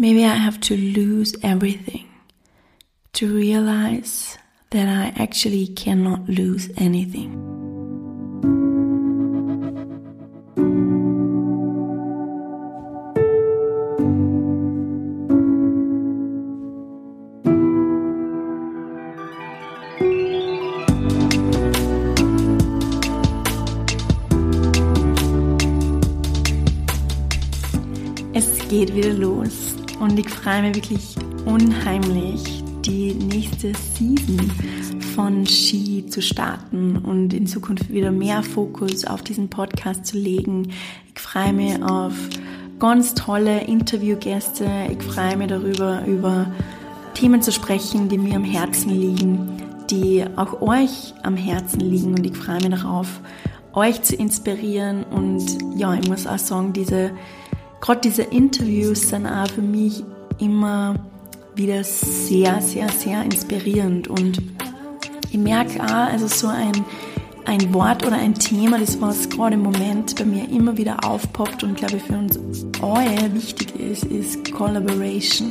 Maybe I have to lose everything to realize that I actually cannot lose anything. Es geht wieder los und ich freue mich wirklich unheimlich, die nächste Season von Ski zu starten und in Zukunft wieder mehr Fokus auf diesen Podcast zu legen. Ich freue mich auf ganz tolle Interviewgäste. Ich freue mich darüber, über Themen zu sprechen, die mir am Herzen liegen, die auch euch am Herzen liegen und ich freue mich darauf, euch zu inspirieren und ja, ich muss auch sagen, diese gerade diese Interviews sind auch für mich immer wieder sehr, sehr, sehr inspirierend. Und ich merke auch, also so ein, ein Wort oder ein Thema, das was gerade im Moment bei mir immer wieder aufpoppt und glaube ich für uns alle wichtig ist, ist Collaboration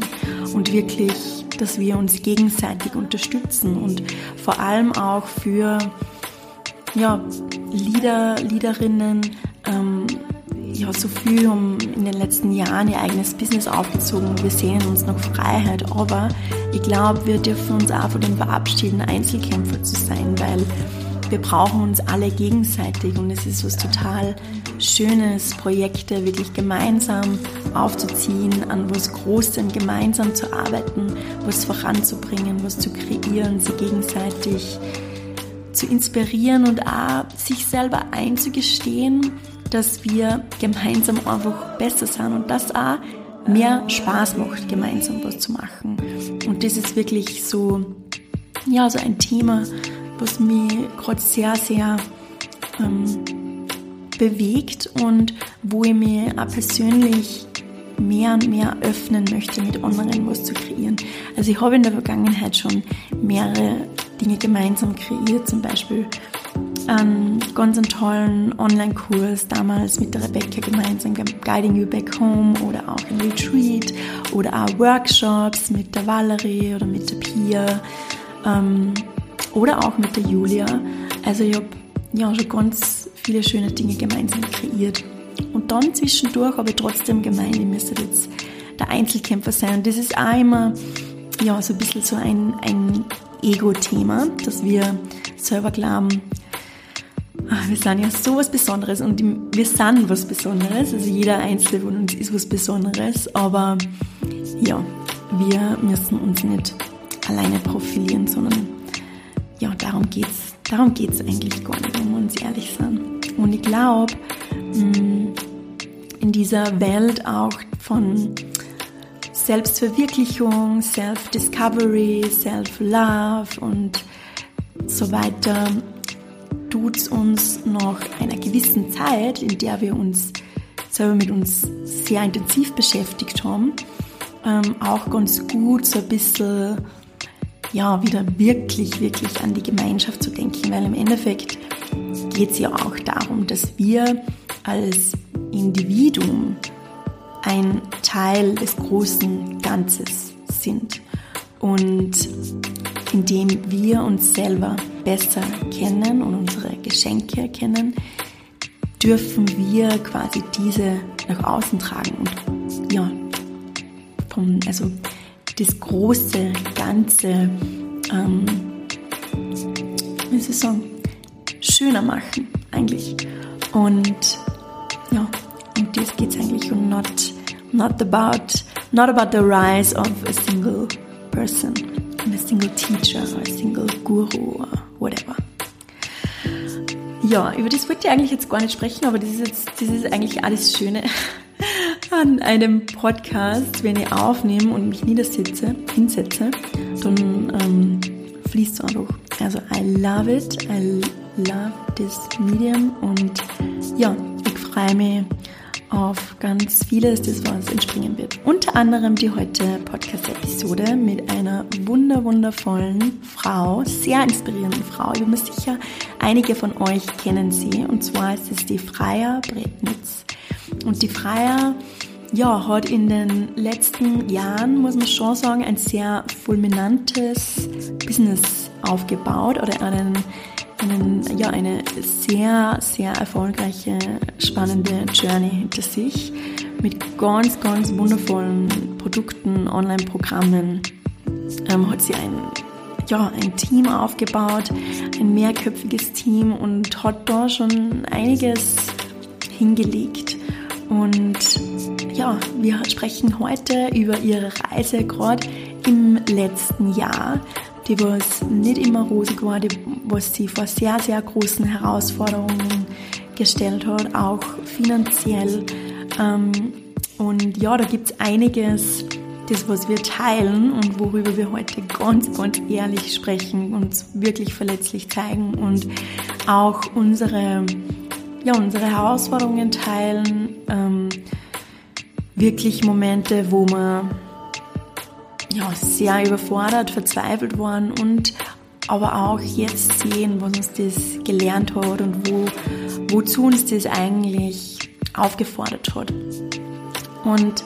und wirklich, dass wir uns gegenseitig unterstützen und vor allem auch für ja, Leader, Leaderinnen, ähm, ja, so viel haben in den letzten Jahren ihr eigenes Business aufgezogen und wir sehen uns noch Freiheit. Aber ich glaube, wir dürfen uns auch von dem verabschieden, Einzelkämpfer zu sein, weil wir brauchen uns alle gegenseitig und es ist was total Schönes, Projekte wirklich gemeinsam aufzuziehen, an was Großem gemeinsam zu arbeiten, was voranzubringen, was zu kreieren, sie gegenseitig zu inspirieren und auch sich selber einzugestehen, dass wir gemeinsam einfach besser sind und das auch mehr Spaß macht, gemeinsam was zu machen. Und das ist wirklich so, ja, so ein Thema, was mich gerade sehr, sehr ähm, bewegt und wo ich mich auch persönlich mehr und mehr öffnen möchte, mit anderen was zu kreieren. Also ich habe in der Vergangenheit schon mehrere Dinge gemeinsam kreiert, zum Beispiel einen ganz tollen Online-Kurs damals mit der Rebecca gemeinsam, Guiding You Back Home oder auch ein Retreat oder auch Workshops mit der Valerie oder mit der Pia ähm, oder auch mit der Julia. Also ich habe ja schon ganz viele schöne Dinge gemeinsam kreiert. Und dann zwischendurch habe ich trotzdem gemeint, ich müsste jetzt der Einzelkämpfer sein. Und das ist auch immer ja, so ein bisschen so ein, ein Ego-Thema, dass wir selber glauben, ach, wir sind ja so was Besonderes und wir sind was Besonderes. Also jeder Einzelne von uns ist was Besonderes, aber ja, wir müssen uns nicht alleine profilieren, sondern ja, darum geht's. Darum geht's eigentlich gar nicht, wenn wir uns ehrlich sind. Und ich glaube, mm, in dieser Welt auch von Selbstverwirklichung, Self-Discovery, Self-Love und so weiter tut es uns nach einer gewissen Zeit, in der wir uns selber mit uns sehr intensiv beschäftigt haben, ähm, auch ganz gut so ein bisschen ja, wieder wirklich, wirklich an die Gemeinschaft zu denken, weil im Endeffekt geht es ja auch darum, dass wir als Individuum ein Teil des großen Ganzes sind. Und indem wir uns selber besser kennen und unsere Geschenke erkennen, dürfen wir quasi diese nach außen tragen und ja, vom, also das große Ganze, ähm, wie soll ich sagen, schöner machen eigentlich. Und ja, um das geht es eigentlich und not, not about, not about the rise of a single person, a single teacher a single guru whatever. Ja, über das wollte ich eigentlich jetzt gar nicht sprechen, aber das ist jetzt, das ist eigentlich alles Schöne an einem Podcast, wenn ich aufnehme und mich niedersitze, hinsetze, dann ähm, fließt es einfach. Also I love it, I love this medium und ja, ich freue mich auf ganz vieles, das was entspringen wird. Unter anderem die heute Podcast-Episode mit einer wunder wundervollen Frau, sehr inspirierenden Frau. Ich bin mir sicher, einige von euch kennen sie. Und zwar ist es die Freier Bretnitz. Und die Freier ja, hat in den letzten Jahren, muss man schon sagen, ein sehr fulminantes Business aufgebaut oder einen, einen, ja, eine sehr, sehr erfolgreiche, spannende Journey hinter sich mit ganz, ganz wundervollen Produkten, Online-Programmen. Ähm, hat sie ein, ja, ein Team aufgebaut, ein mehrköpfiges Team und hat da schon einiges hingelegt. Und ja, wir sprechen heute über ihre Reise gerade im letzten Jahr, die was nicht immer rosig war, die was sie vor sehr, sehr großen Herausforderungen gestellt hat, auch finanziell. Ähm, und ja, da gibt es einiges, das, was wir teilen und worüber wir heute ganz, ganz ehrlich sprechen, uns wirklich verletzlich zeigen und auch unsere ja, unsere Herausforderungen teilen, ähm, wirklich Momente, wo wir ja, sehr überfordert, verzweifelt waren und aber auch jetzt sehen, was uns das gelernt hat und wo, wozu uns das eigentlich aufgefordert hat. Und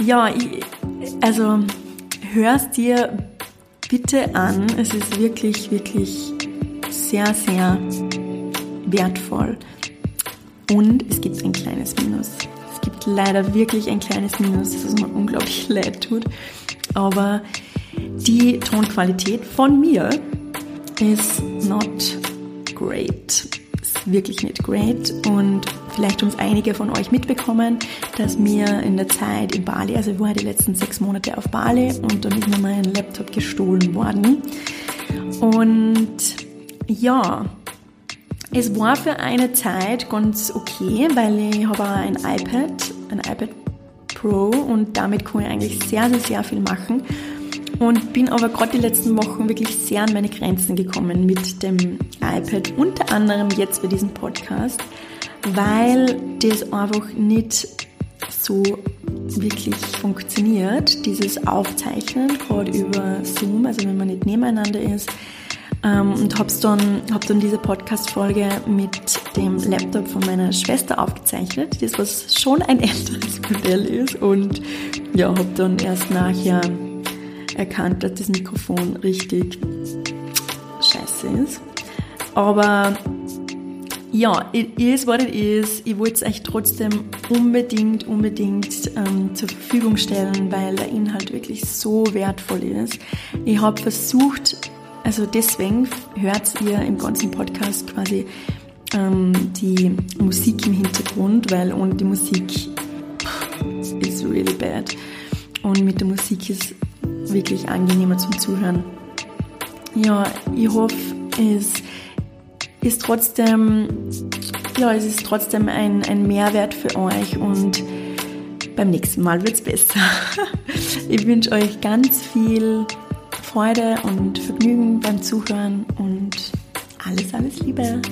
ja, ich, also hörst dir bitte an, es ist wirklich, wirklich sehr, sehr wertvoll. Und es gibt ein kleines Minus. Gibt leider wirklich ein kleines Minus, das mir unglaublich leid tut. Aber die Tonqualität von mir ist not great. Ist wirklich nicht great. Und vielleicht haben es einige von euch mitbekommen, dass mir in der Zeit in Bali, also ich war die letzten sechs Monate auf Bali und dann ist mir mein Laptop gestohlen worden. Und ja, es war für eine Zeit ganz okay, weil ich habe ein iPad, ein iPad Pro und damit kann ich eigentlich sehr, sehr, sehr viel machen. Und bin aber gerade die letzten Wochen wirklich sehr an meine Grenzen gekommen mit dem iPad, unter anderem jetzt für diesen Podcast, weil das einfach nicht so wirklich funktioniert, dieses Aufzeichnen, gerade über Zoom, also wenn man nicht nebeneinander ist, ähm, und habe dann, hab dann diese Podcast-Folge mit dem Laptop von meiner Schwester aufgezeichnet, das was schon ein älteres Modell ist und ja, habe dann erst nachher erkannt, dass das Mikrofon richtig scheiße ist. Aber ja, it is what it is. Ich wollte es euch trotzdem unbedingt, unbedingt ähm, zur Verfügung stellen, weil der Inhalt wirklich so wertvoll ist. Ich habe versucht, also deswegen hört ihr im ganzen Podcast quasi ähm, die Musik im Hintergrund, weil ohne die Musik ist really bad. Und mit der Musik ist wirklich angenehmer zum Zuhören. Ja, ich hoffe, es ist trotzdem, ja, es ist trotzdem ein, ein Mehrwert für euch und beim nächsten Mal wird es besser. Ich wünsche euch ganz viel Freude und Vergnügen beim Zuhören und alles, alles Liebe.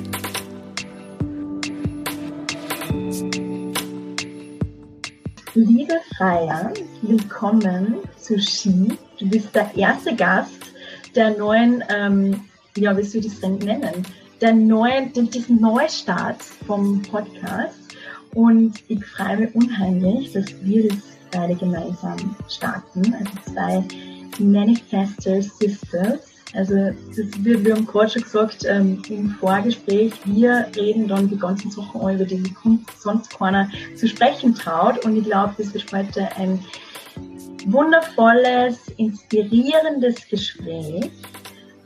Liebe Freier, willkommen zu Ski. Du bist der erste Gast der neuen, ähm, ja, wie soll ich das denn nennen? Der neuen, des Neustarts vom Podcast. Und ich freue mich unheimlich, dass wir das beide gemeinsam starten. Also zwei Manifester Sisters. Also das, wir, wir haben gerade schon gesagt ähm, im Vorgespräch, wir reden dann die ganzen Sachen an, über die sich sonst keiner zu sprechen traut. Und ich glaube, das wird heute ein wundervolles, inspirierendes Gespräch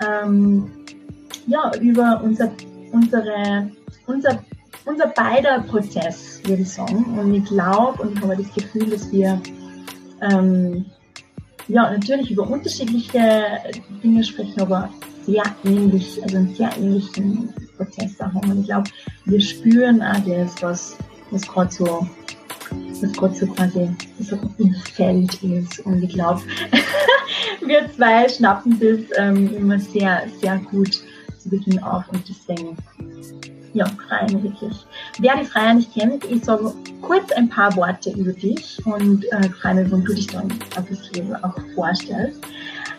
ähm, ja, über unser, unsere, unser, unser beider Prozess, würde ich sagen. Und ich glaube und ich habe das Gefühl, dass wir ähm, ja, natürlich über unterschiedliche Dinge sprechen, aber sehr ähnlich, also einen sehr ähnlichen Prozess haben. Und ich glaube, wir spüren auch das, was, was gerade so, was gerade so quasi so im Feld ist. Und ich glaube, wir zwei schnappen das ähm, immer sehr, sehr gut zu Beginn auf und deswegen ja, Freien wirklich. Wer die Freier nicht kennt, ich sage kurz ein paar Worte über dich und äh, freue mich, wenn du dich dann ein bisschen auch vorstellst.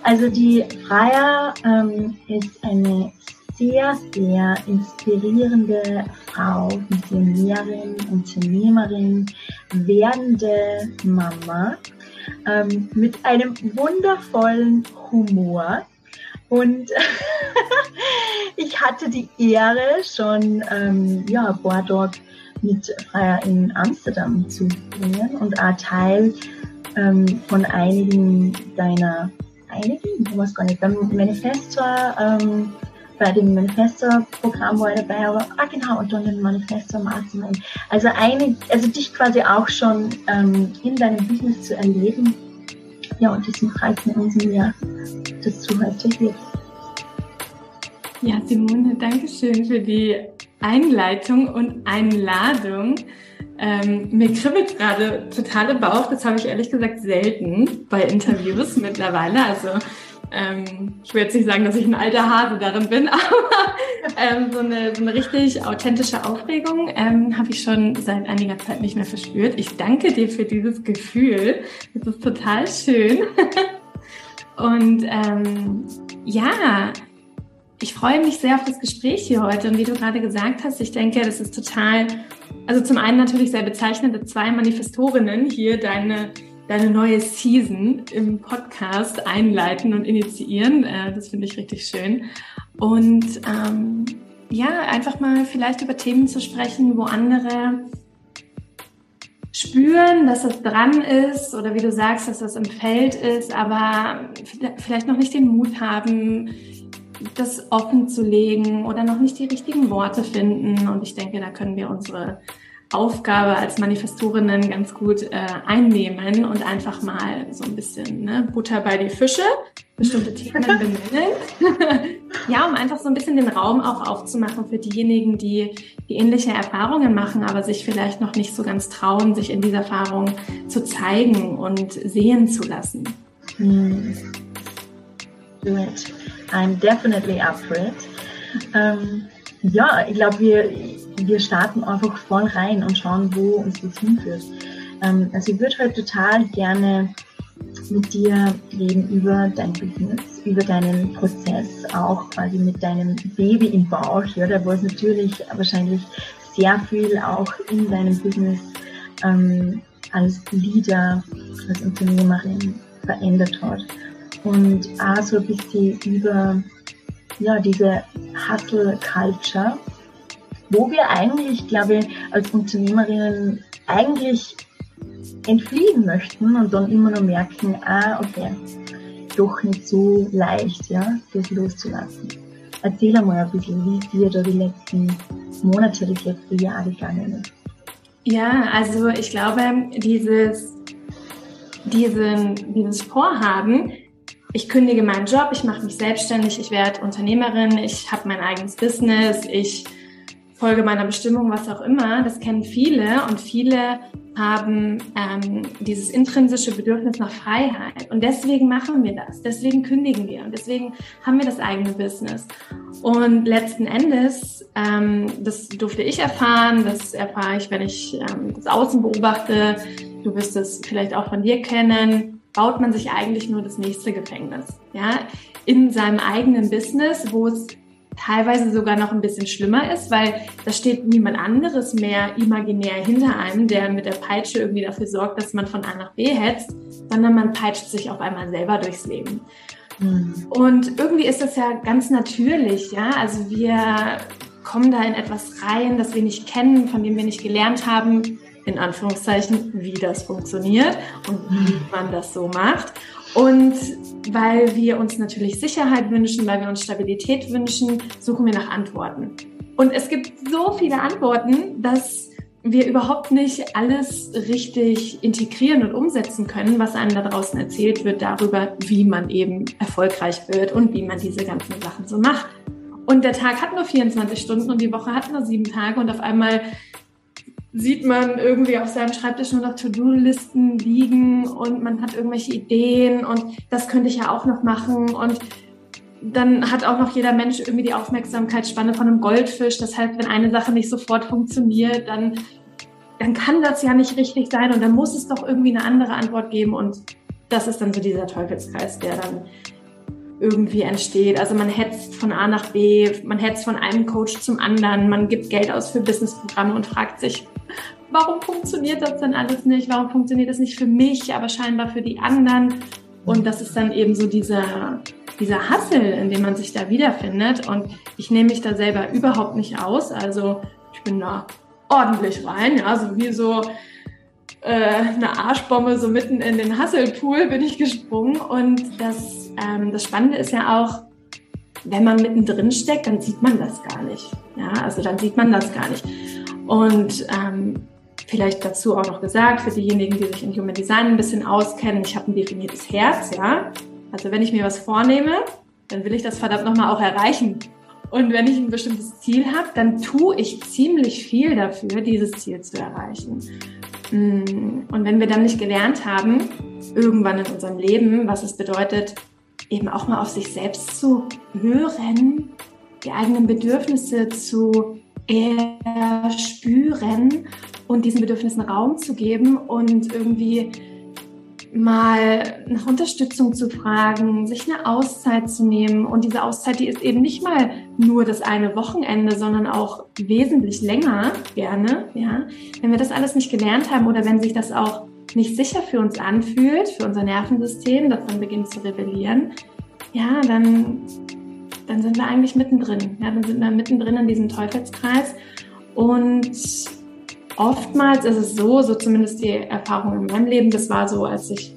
Also die Freier ähm, ist eine sehr, sehr inspirierende Frau, Visionärin, Unternehmerin, werdende Mama ähm, mit einem wundervollen Humor. Und ich hatte die Ehre, schon ähm, ja, Boardwalk mit Freier in Amsterdam zu bringen und auch Teil ähm, von einigen deiner, einigen, ich weiß gar nicht, beim Manifesto, ähm, bei dem Manifesto-Programm war ich dabei, aber ah genau, und dann den Manifesto Mastermind. Also also dich quasi auch schon ähm, in deinem Business zu erleben. Ja, und deswegen freut mich umso mehr, dass du heute hier bist. Ja, Simone, danke schön für die Einleitung und Einladung. Ähm, mir kribbelt gerade total im Bauch. Das habe ich ehrlich gesagt selten bei Interviews mittlerweile. Also ähm, ich will jetzt nicht sagen, dass ich ein alter Hase darin bin, aber ähm, so, eine, so eine richtig authentische Aufregung ähm, habe ich schon seit einiger Zeit nicht mehr verspürt. Ich danke dir für dieses Gefühl. Das ist total schön. Und ähm, ja, ich freue mich sehr auf das Gespräch hier heute. Und wie du gerade gesagt hast, ich denke, das ist total, also zum einen natürlich sehr bezeichnend, zwei Manifestorinnen hier deine deine neue Season im Podcast einleiten und initiieren. Äh, das finde ich richtig schön. Und ähm, ja, einfach mal vielleicht über Themen zu sprechen, wo andere spüren, dass es dran ist oder wie du sagst, dass das im Feld ist, aber vielleicht noch nicht den Mut haben, das offen zu legen oder noch nicht die richtigen Worte finden. Und ich denke, da können wir unsere Aufgabe als Manifestorinnen ganz gut äh, einnehmen und einfach mal so ein bisschen ne, Butter bei die Fische, bestimmte Themen benennen. ja, um einfach so ein bisschen den Raum auch aufzumachen für diejenigen, die, die ähnliche Erfahrungen machen, aber sich vielleicht noch nicht so ganz trauen, sich in dieser Erfahrung zu zeigen und sehen zu lassen. Do it. I'm definitely up for it. Ähm, ja, ich glaube, wir wir starten einfach voll rein und schauen, wo uns das hinführt. Ähm, also ich würde heute total gerne mit dir reden über dein Business, über deinen Prozess, auch quasi mit deinem Baby im Bauch, ja, da wo es natürlich wahrscheinlich sehr viel auch in deinem Business ähm, als Leader, als Unternehmerin verändert hat. Und auch so ein bisschen über ja, diese Hustle Culture, wo wir eigentlich, glaube ich, als Unternehmerinnen eigentlich entfliehen möchten und dann immer nur merken, ah, okay, doch nicht so leicht, ja, das loszulassen. Erzähl einmal ein bisschen, wie es dir da die letzten Monate, das letzte Jahr gegangen ist. Ja, also ich glaube, dieses, diesen, dieses Vorhaben, ich kündige meinen Job, ich mache mich selbstständig, ich werde Unternehmerin, ich habe mein eigenes Business, ich Folge meiner Bestimmung, was auch immer, das kennen viele und viele haben ähm, dieses intrinsische Bedürfnis nach Freiheit. Und deswegen machen wir das, deswegen kündigen wir und deswegen haben wir das eigene Business. Und letzten Endes, ähm, das durfte ich erfahren, das erfahre ich, wenn ich ähm, das Außen beobachte, du wirst es vielleicht auch von dir kennen, baut man sich eigentlich nur das nächste Gefängnis. Ja, in seinem eigenen Business, wo es teilweise sogar noch ein bisschen schlimmer ist, weil da steht niemand anderes mehr imaginär hinter einem, der mit der Peitsche irgendwie dafür sorgt, dass man von A nach B hetzt, sondern man peitscht sich auf einmal selber durchs Leben. Mhm. Und irgendwie ist das ja ganz natürlich, ja. Also wir kommen da in etwas rein, das wir nicht kennen, von dem wir nicht gelernt haben, in Anführungszeichen, wie das funktioniert und wie man das so macht. Und weil wir uns natürlich Sicherheit wünschen, weil wir uns Stabilität wünschen, suchen wir nach Antworten. Und es gibt so viele Antworten, dass wir überhaupt nicht alles richtig integrieren und umsetzen können, was einem da draußen erzählt wird darüber, wie man eben erfolgreich wird und wie man diese ganzen Sachen so macht. Und der Tag hat nur 24 Stunden und die Woche hat nur sieben Tage und auf einmal sieht man irgendwie auf seinem Schreibtisch nur noch To-Do-Listen liegen und man hat irgendwelche Ideen und das könnte ich ja auch noch machen und dann hat auch noch jeder Mensch irgendwie die Aufmerksamkeitsspanne von einem Goldfisch. Das heißt, wenn eine Sache nicht sofort funktioniert, dann, dann kann das ja nicht richtig sein und dann muss es doch irgendwie eine andere Antwort geben und das ist dann so dieser Teufelskreis, der dann irgendwie entsteht. Also man hetzt von A nach B, man hetzt von einem Coach zum anderen, man gibt Geld aus für Businessprogramme und fragt sich, warum funktioniert das denn alles nicht? Warum funktioniert das nicht für mich, aber scheinbar für die anderen? Und das ist dann eben so dieser, dieser Hassel, in dem man sich da wiederfindet. Und ich nehme mich da selber überhaupt nicht aus. Also ich bin da ordentlich rein, ja, so wie so eine Arschbombe so mitten in den Hasselpool bin ich gesprungen. Und das, ähm, das Spannende ist ja auch, wenn man mittendrin steckt, dann sieht man das gar nicht. Ja, also dann sieht man das gar nicht. Und ähm, vielleicht dazu auch noch gesagt, für diejenigen, die sich in Human Design ein bisschen auskennen, ich habe ein definiertes Herz, ja. Also wenn ich mir was vornehme, dann will ich das verdammt nochmal auch erreichen. Und wenn ich ein bestimmtes Ziel habe, dann tue ich ziemlich viel dafür, dieses Ziel zu erreichen. Mm, und wenn wir dann nicht gelernt haben, irgendwann in unserem Leben, was es bedeutet, eben auch mal auf sich selbst zu hören, die eigenen Bedürfnisse zu erspüren und diesen Bedürfnissen Raum zu geben und irgendwie mal nach Unterstützung zu fragen, sich eine Auszeit zu nehmen. Und diese Auszeit, die ist eben nicht mal nur das eine Wochenende, sondern auch wesentlich länger gerne. Ja, wenn wir das alles nicht gelernt haben oder wenn sich das auch nicht sicher für uns anfühlt, für unser Nervensystem, das dann beginnt zu rebellieren, ja, dann, dann sind wir eigentlich mittendrin. Ja, dann sind wir mittendrin in diesem Teufelskreis und oftmals ist es so, so zumindest die Erfahrung in meinem Leben, das war so, als ich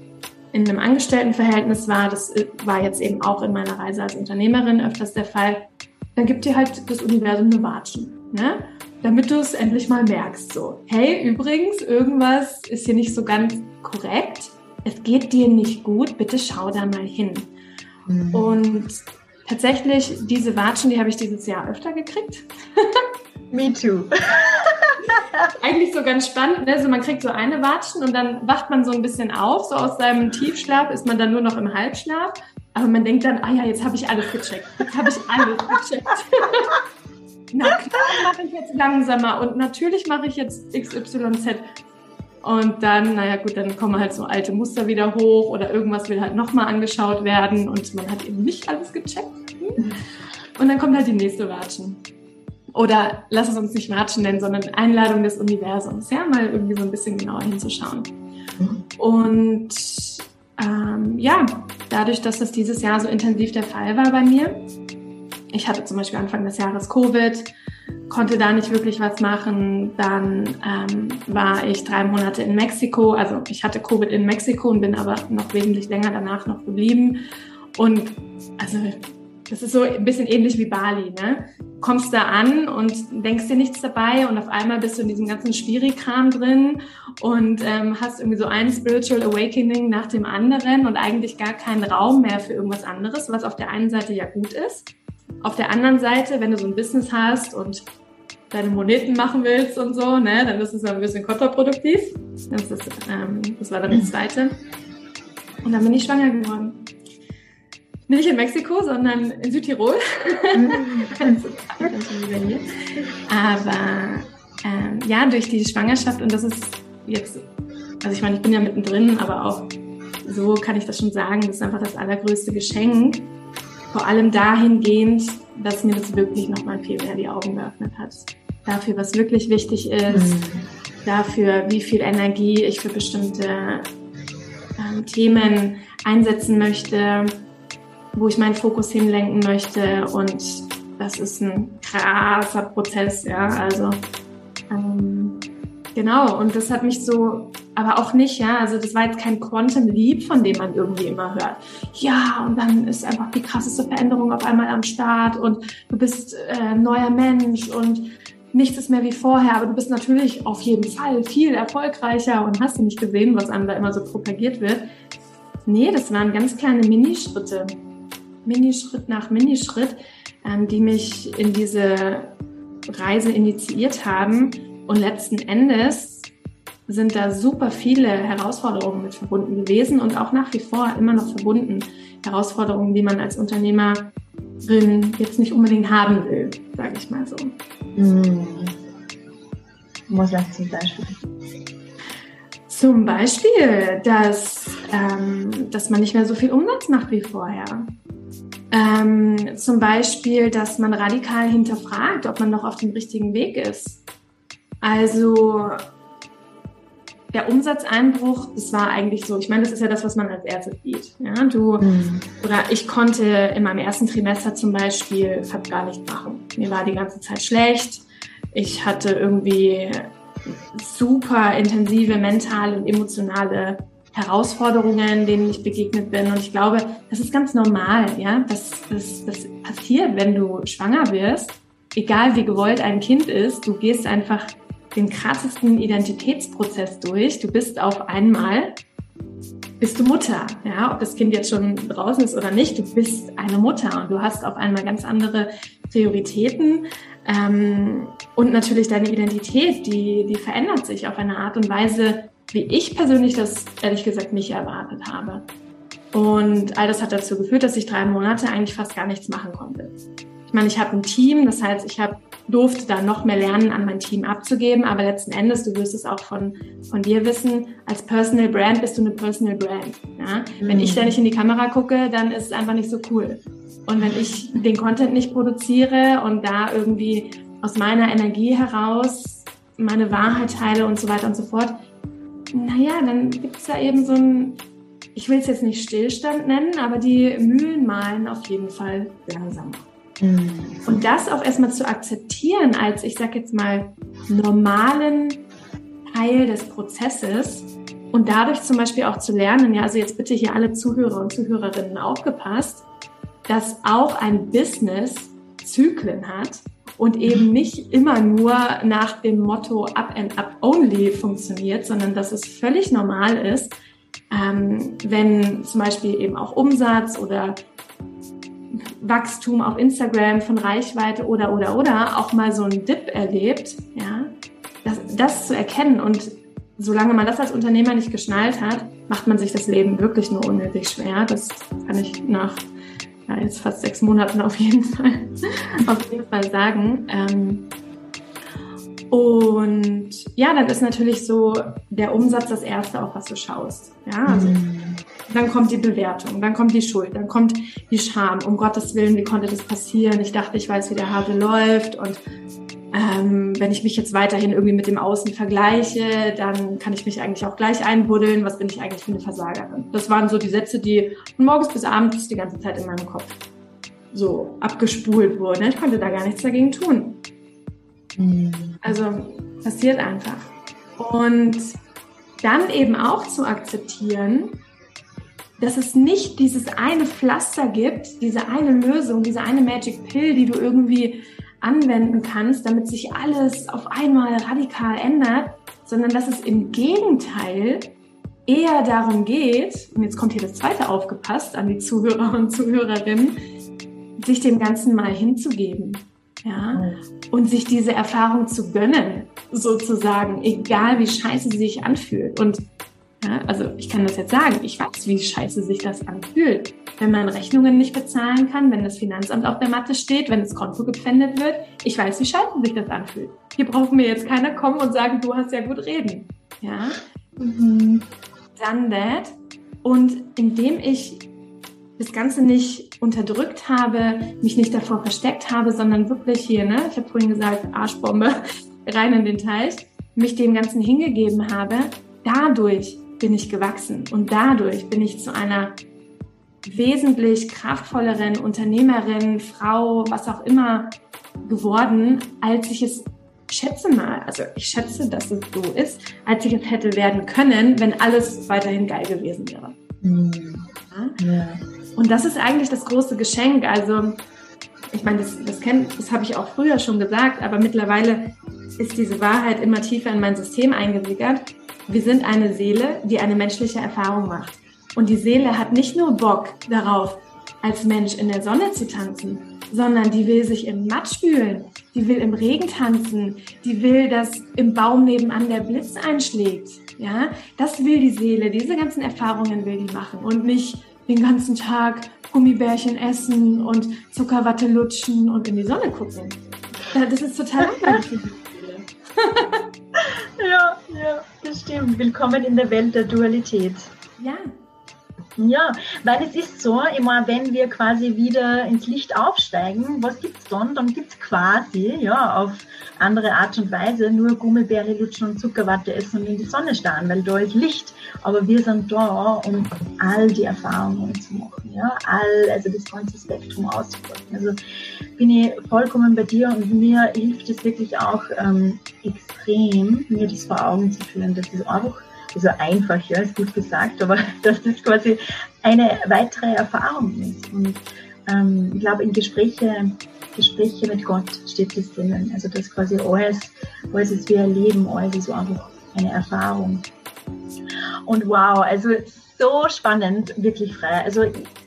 in einem Angestelltenverhältnis war, das war jetzt eben auch in meiner Reise als Unternehmerin öfters der Fall, dann gibt dir halt das Universum eine Watschen, ne? damit du es endlich mal merkst. So, hey, übrigens, irgendwas ist hier nicht so ganz korrekt. Es geht dir nicht gut, bitte schau da mal hin. Mhm. Und tatsächlich, diese Watschen, die habe ich dieses Jahr öfter gekriegt. Me too. Eigentlich so ganz spannend. Ne? Also man kriegt so eine Watschen und dann wacht man so ein bisschen auf. So aus seinem Tiefschlaf ist man dann nur noch im Halbschlaf. Aber man denkt dann, ah ja, jetzt habe ich alles gecheckt. Jetzt habe ich alles gecheckt. Na klar mache ich jetzt langsamer und natürlich mache ich jetzt XYZ. Und dann, naja gut, dann kommen halt so alte Muster wieder hoch oder irgendwas will halt nochmal angeschaut werden und man hat eben nicht alles gecheckt. Und dann kommt halt die nächste Watschen. Oder lass es uns nicht Watschen nennen, sondern Einladung des Universums, ja, mal irgendwie so ein bisschen genauer hinzuschauen. Und ähm, ja, dadurch, dass das dieses Jahr so intensiv der Fall war bei mir, ich hatte zum Beispiel Anfang des Jahres Covid, konnte da nicht wirklich was machen. Dann ähm, war ich drei Monate in Mexiko. Also ich hatte Covid in Mexiko und bin aber noch wesentlich länger danach noch geblieben. Und also das ist so ein bisschen ähnlich wie Bali, ne? Kommst da an und denkst dir nichts dabei und auf einmal bist du in diesem ganzen Schwierigkram drin und ähm, hast irgendwie so ein Spiritual Awakening nach dem anderen und eigentlich gar keinen Raum mehr für irgendwas anderes, was auf der einen Seite ja gut ist. Auf der anderen Seite, wenn du so ein Business hast und deine Moneten machen willst und so, ne, dann ist es ein bisschen kontraproduktiv. Das, ist, ähm, das war dann das Zweite. Und dann bin ich schwanger geworden. Nicht in Mexiko, sondern in Südtirol. Aber ähm, ja, durch die Schwangerschaft und das ist jetzt, also ich meine, ich bin ja mittendrin, aber auch so kann ich das schon sagen, das ist einfach das allergrößte Geschenk. Vor allem dahingehend, dass mir das wirklich nochmal viel mehr die Augen geöffnet hat. Dafür, was wirklich wichtig ist, mhm. dafür, wie viel Energie ich für bestimmte ähm, Themen einsetzen möchte wo ich meinen Fokus hinlenken möchte. Und das ist ein krasser Prozess, ja. Also ähm, genau, und das hat mich so, aber auch nicht, ja. Also das war jetzt kein Quantum Leap, von dem man irgendwie immer hört. Ja, und dann ist einfach die krasseste Veränderung auf einmal am Start und du bist äh, neuer Mensch und nichts ist mehr wie vorher, aber du bist natürlich auf jeden Fall viel erfolgreicher und hast du nicht gesehen, was einem da immer so propagiert wird. Nee, das waren ganz kleine Minischritte. Minischritt nach Minischritt, ähm, die mich in diese Reise initiiert haben. Und letzten Endes sind da super viele Herausforderungen mit verbunden gewesen und auch nach wie vor immer noch verbunden. Herausforderungen, die man als Unternehmerin jetzt nicht unbedingt haben will, sage ich mal so. Mhm. Was sagst du zum Beispiel? Zum Beispiel, dass, ähm, dass man nicht mehr so viel Umsatz macht wie vorher. Ähm, zum Beispiel, dass man radikal hinterfragt, ob man noch auf dem richtigen Weg ist. Also der Umsatzeinbruch, das war eigentlich so, ich meine, das ist ja das, was man als erstes sieht. Ja, du mhm. oder ich konnte in meinem ersten Trimester zum Beispiel fast gar nicht machen. Mir war die ganze Zeit schlecht. Ich hatte irgendwie super intensive mentale und emotionale Herausforderungen, denen ich begegnet bin. Und ich glaube, das ist ganz normal, ja. Das, das, das passiert, wenn du schwanger wirst. Egal wie gewollt ein Kind ist, du gehst einfach den krassesten Identitätsprozess durch. Du bist auf einmal, bist du Mutter, ja, ob das Kind jetzt schon draußen ist oder nicht, du bist eine Mutter und du hast auf einmal ganz andere Prioritäten ähm, und natürlich deine Identität, die, die verändert sich auf eine Art und Weise, wie ich persönlich das ehrlich gesagt nicht erwartet habe. Und all das hat dazu geführt, dass ich drei Monate eigentlich fast gar nichts machen konnte. Ich meine, ich habe ein Team, das heißt, ich habe durfte da noch mehr lernen, an mein Team abzugeben. Aber letzten Endes, du wirst es auch von, von dir wissen, als Personal Brand bist du eine Personal Brand. Ja? Mhm. Wenn ich da nicht in die Kamera gucke, dann ist es einfach nicht so cool. Und wenn ich den Content nicht produziere und da irgendwie aus meiner Energie heraus meine Wahrheit teile und so weiter und so fort, naja, dann gibt es da eben so ein, ich will es jetzt nicht Stillstand nennen, aber die Mühlen malen auf jeden Fall langsamer. Mhm. Und das auch erstmal zu akzeptieren als, ich sag jetzt mal, normalen Teil des Prozesses und dadurch zum Beispiel auch zu lernen, ja, also jetzt bitte hier alle Zuhörer und Zuhörerinnen aufgepasst, dass auch ein Business Zyklen hat und eben nicht immer nur nach dem Motto Up and Up Only funktioniert, sondern dass es völlig normal ist, ähm, wenn zum Beispiel eben auch Umsatz oder Wachstum auf Instagram von Reichweite oder oder oder auch mal so einen Dip erlebt, ja, das, das zu erkennen und solange man das als Unternehmer nicht geschnallt hat, macht man sich das Leben wirklich nur unnötig schwer. Das kann ich nach ja, jetzt fast sechs Monaten auf jeden Fall, auf jeden Fall sagen. Ähm, und ja, dann ist natürlich so der Umsatz das Erste, auf was du schaust. Ja, also mhm. dann kommt die Bewertung, dann kommt die Schuld, dann kommt die Scham. Um Gottes Willen, wie konnte das passieren? Ich dachte, ich weiß, wie der Hase läuft und ähm, wenn ich mich jetzt weiterhin irgendwie mit dem Außen vergleiche, dann kann ich mich eigentlich auch gleich einbuddeln. Was bin ich eigentlich für eine Versagerin? Das waren so die Sätze, die von morgens bis abends die ganze Zeit in meinem Kopf so abgespult wurden. Ich konnte da gar nichts dagegen tun. Mhm. Also passiert einfach. Und dann eben auch zu akzeptieren, dass es nicht dieses eine Pflaster gibt, diese eine Lösung, diese eine Magic Pill, die du irgendwie anwenden kannst, damit sich alles auf einmal radikal ändert, sondern dass es im Gegenteil eher darum geht, und jetzt kommt hier das zweite aufgepasst an die Zuhörer und Zuhörerinnen, sich dem Ganzen mal hinzugeben. Ja, und sich diese Erfahrung zu gönnen, sozusagen, egal wie scheiße sie sich anfühlt. Und ja, also ich kann das jetzt sagen, ich weiß, wie scheiße sich das anfühlt wenn man Rechnungen nicht bezahlen kann, wenn das Finanzamt auf der Matte steht, wenn das Konto gepfändet wird. Ich weiß, wie scheiße sich das anfühlt. Hier braucht mir jetzt keiner kommen und sagen, du hast ja gut reden. Ja. Mhm. Done that. Und indem ich das Ganze nicht unterdrückt habe, mich nicht davor versteckt habe, sondern wirklich hier, ne, ich habe vorhin gesagt, Arschbombe, rein in den Teich, mich dem Ganzen hingegeben habe, dadurch bin ich gewachsen und dadurch bin ich zu einer wesentlich kraftvolleren Unternehmerin, Frau, was auch immer geworden, als ich es schätze mal, also ich schätze, dass es so ist, als ich es hätte werden können, wenn alles weiterhin geil gewesen wäre. Mhm. Ja? Und das ist eigentlich das große Geschenk. Also ich meine, das, das, das habe ich auch früher schon gesagt, aber mittlerweile ist diese Wahrheit immer tiefer in mein System eingesickert. Wir sind eine Seele, die eine menschliche Erfahrung macht. Und die Seele hat nicht nur Bock darauf, als Mensch in der Sonne zu tanzen, sondern die will sich im Matsch fühlen, die will im Regen tanzen, die will, dass im Baum nebenan der Blitz einschlägt. Ja, das will die Seele. Diese ganzen Erfahrungen will die machen und nicht den ganzen Tag Gummibärchen essen und Zuckerwatte lutschen und in die Sonne gucken. Das ist total langweilig. Ja, ja, das stimmt. Willkommen in der Welt der Dualität. Ja, Ja, weil es ist so, immer wenn wir quasi wieder ins Licht aufsteigen, was gibt's dann? Dann gibt's quasi, ja, auf andere Art und Weise nur Gummibärle lutschen und Zuckerwatte essen und in die Sonne starren, weil da ist Licht. Aber wir sind da, um all die Erfahrungen zu machen, ja, all, also das ganze Spektrum auszuprobieren. Also bin ich vollkommen bei dir und mir hilft es wirklich auch ähm, extrem, mir das vor Augen zu führen, dass es einfach so einfach, ja, ist gut gesagt, aber dass das quasi eine weitere Erfahrung ist. Und ähm, ich glaube, in Gespräche, Gespräche mit Gott steht das drinnen. Also das quasi alles, alles ist wie ein Leben, alles ist einfach eine Erfahrung. Und wow, also so spannend, wirklich frei. Also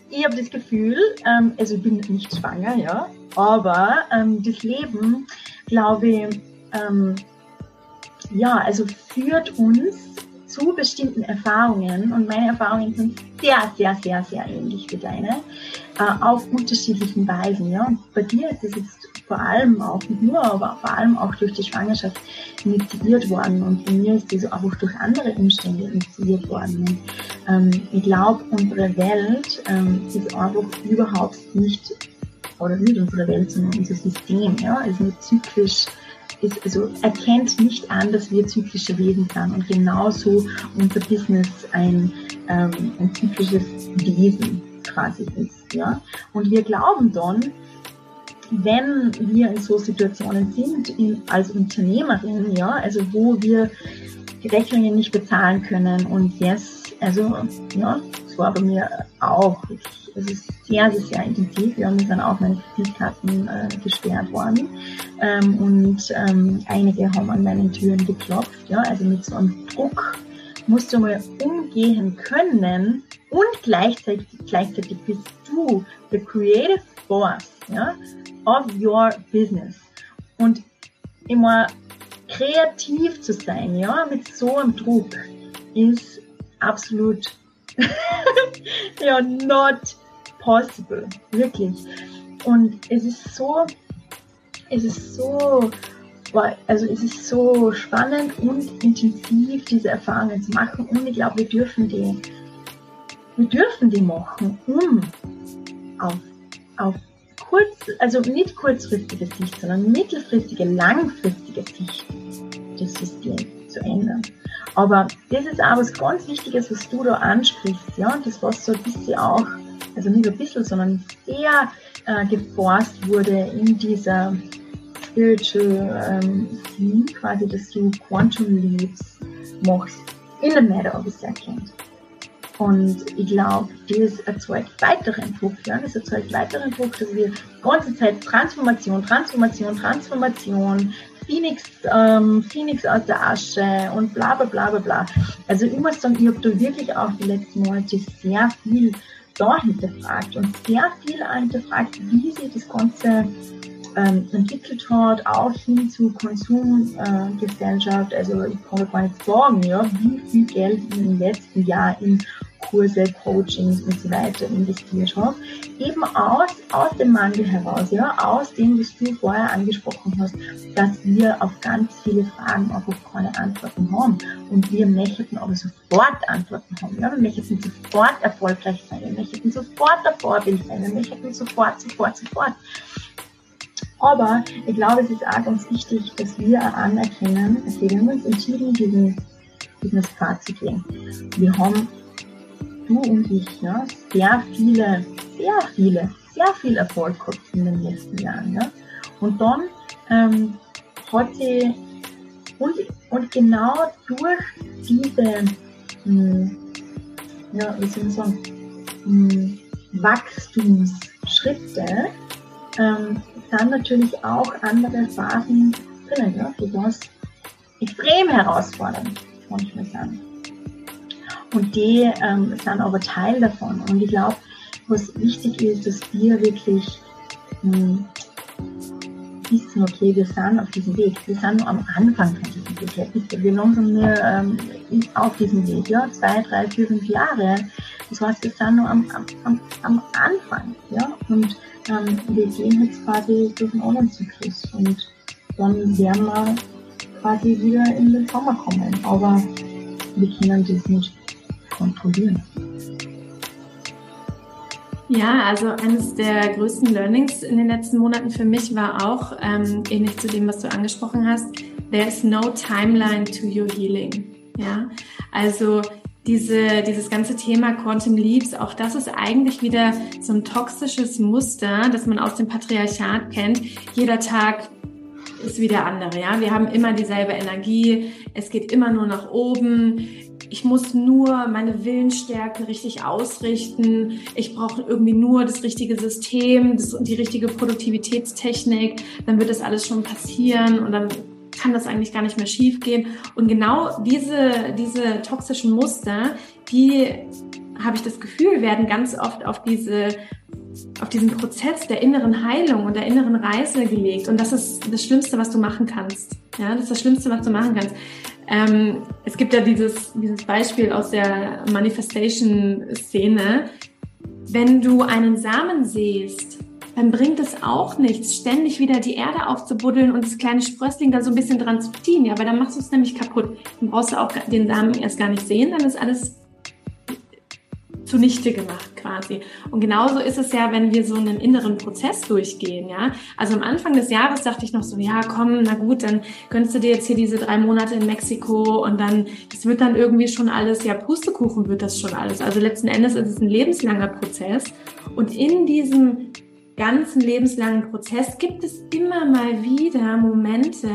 ich habe das Gefühl, ähm, also ich bin nicht schwanger, ja, aber ähm, das Leben, glaube ich, ähm, ja, also führt uns zu bestimmten Erfahrungen und meine Erfahrungen sind sehr, sehr, sehr, sehr ähnlich wie deine, äh, auf unterschiedlichen Weisen. Ja? Und bei dir ist es jetzt vor allem auch, nicht nur, aber vor allem auch durch die Schwangerschaft initiiert worden und bei mir ist es auch durch andere Umstände initiiert worden. Und, ähm, ich glaube, unsere Welt ähm, ist einfach überhaupt nicht, oder nicht unsere Welt, sondern unser System, ja, ist nicht zyklisch ist, also erkennt nicht an, dass wir zyklische Wesen sind und genauso unser Business ein, ähm, ein zyklisches Wesen quasi ist. Ja? Und wir glauben dann, wenn wir in so Situationen sind, in, als Unternehmerin, ja, also wo wir die Rechnungen nicht bezahlen können und yes, also ja, das war bei mir auch wirklich es ist sehr, sehr, sehr intensiv. Wir haben dann auch meine Kreditkarten äh, gesperrt worden. Ähm, und ähm, einige haben an meinen Türen geklopft. Ja, also mit so einem Druck musst du mal umgehen können und gleichzeitig, gleichzeitig bist du the creative force ja, of your business. Und immer kreativ zu sein, ja, mit so einem Druck ist absolut ja, not possible. Wirklich. Und es ist so, es ist so, also es ist so spannend und intensiv, diese Erfahrungen zu machen. Und ich glaube, wir dürfen die, wir dürfen die machen, um auf, auf kurz, also nicht kurzfristige Sicht, sondern mittelfristige, langfristige Sicht das System zu ändern. Aber das ist auch was ganz Wichtiges, was du da ansprichst, ja, das was so ein bisschen auch also nicht ein bisschen, sondern sehr äh, geforst wurde in dieser Spiritual ähm, Scene, quasi, dass du Quantum Leaps machst in a matter of a second. Und ich glaube, das erzeugt weiteren Druck. Ja? Das erzeugt weiteren Druck, dass wir die ganze Zeit Transformation, Transformation, Transformation, Phoenix, ähm, Phoenix aus der Asche und bla bla bla bla bla. Also ich muss sagen, ich habe da wirklich auch die letzten Monate sehr viel da hinterfragt und sehr viel hinterfragt, wie sich das Ganze ähm, entwickelt hat, auch hin zu Konsumgesellschaft. Äh, also ich kann gar nicht sagen, ja, wie viel Geld ich im letzten Jahr in Kurse, Coachings und so weiter investiert habe. Eben aus, aus dem Mangel heraus, ja, aus dem, was du vorher angesprochen hast, dass wir auf ganz viele Fragen einfach keine Antworten haben. Und wir möchten aber sofort Antworten haben. Ja, wir möchten sofort erfolgreich sein, wir möchten sofort ein Vorbild sein, wir möchten sofort, sofort, sofort. Aber ich glaube, es ist auch ganz wichtig, dass wir auch anerkennen, okay, wir haben uns entschieden, diesen, diesen Pfad zu gehen. Wir haben du und ich ja, sehr viele, sehr viele, sehr viel Erfolg gehabt in den letzten Jahren. Ja. Und dann ähm, hat sie, und, und genau durch diese, mh, hm, ja, wie soll man sagen, mh, hm, Wachstumsschritte ähm, sind natürlich auch andere Phasen drinnen, ja, die das extrem herausfordernd manchmal sind. Und die ähm, sind aber Teil davon. Und ich glaube, was wichtig ist, dass wir wirklich mh, hm, wissen, okay, wir sind auf diesem Weg. Wir sind am Anfang von diesem Weg. Wir langsam nur ähm, auf diesem Weg, ja, zwei, drei, vier, fünf Jahre. Das heißt, wir sind nur am, am, am Anfang, ja, und ähm, wir gehen jetzt quasi durch einen anderen Zyklus und dann werden wir quasi wieder in den Sommer kommen. Aber wir können das nicht kontrollieren. Ja, also eines der größten Learnings in den letzten Monaten für mich war auch, ähm, ähnlich zu dem, was du angesprochen hast, there's no timeline to your healing. Ja, also diese, dieses ganze Thema Quantum Leaps, auch das ist eigentlich wieder so ein toxisches Muster, das man aus dem Patriarchat kennt. Jeder Tag ist wie der andere, ja. Wir haben immer dieselbe Energie. Es geht immer nur nach oben ich muss nur meine Willensstärke richtig ausrichten. Ich brauche irgendwie nur das richtige System, das, die richtige Produktivitätstechnik. Dann wird das alles schon passieren und dann kann das eigentlich gar nicht mehr schiefgehen. Und genau diese, diese toxischen Muster, die habe ich das Gefühl, werden ganz oft auf diese auf diesen Prozess der inneren Heilung und der inneren Reise gelegt. Und das ist das Schlimmste, was du machen kannst. Ja, das ist das Schlimmste, was du machen kannst. Ähm, es gibt ja dieses, dieses Beispiel aus der Manifestation-Szene. Wenn du einen Samen siehst, dann bringt es auch nichts, ständig wieder die Erde aufzubuddeln und das kleine Sprössling da so ein bisschen dran zu ziehen. Ja, weil dann machst du es nämlich kaputt. Dann brauchst du auch den Samen erst gar nicht sehen, dann ist alles zunichte gemacht quasi. Und genauso ist es ja, wenn wir so einen inneren Prozess durchgehen, ja. Also am Anfang des Jahres dachte ich noch so, ja, komm, na gut, dann gönnst du dir jetzt hier diese drei Monate in Mexiko und dann, das wird dann irgendwie schon alles, ja, Pustekuchen wird das schon alles. Also letzten Endes ist es ein lebenslanger Prozess. Und in diesem ganzen lebenslangen Prozess gibt es immer mal wieder Momente,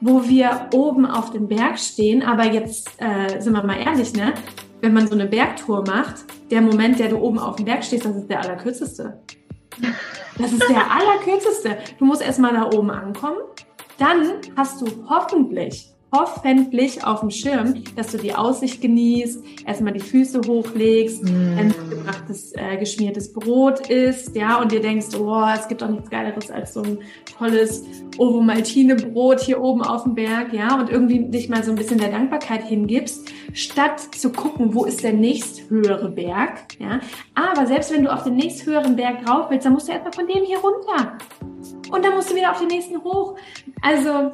wo wir oben auf dem Berg stehen, aber jetzt äh, sind wir mal ehrlich, ne? Wenn man so eine Bergtour macht, der Moment, der du oben auf dem Berg stehst, das ist der allerkürzeste. Das ist der allerkürzeste. Du musst erstmal da oben ankommen. Dann hast du hoffentlich hoffentlich auf dem Schirm, dass du die Aussicht genießt, erstmal die Füße hochlegst, mm. ein gebrachtes, äh, geschmiertes Brot isst, ja, und dir denkst, oh, es gibt doch nichts Geileres als so ein tolles Ovo-Maltine-Brot hier oben auf dem Berg, ja, und irgendwie dich mal so ein bisschen der Dankbarkeit hingibst, statt zu gucken, wo ist der nächsthöhere Berg, ja. Aber selbst wenn du auf den nächsthöheren Berg rauf willst, dann musst du erstmal von dem hier runter. Und dann musst du wieder auf den nächsten hoch. Also,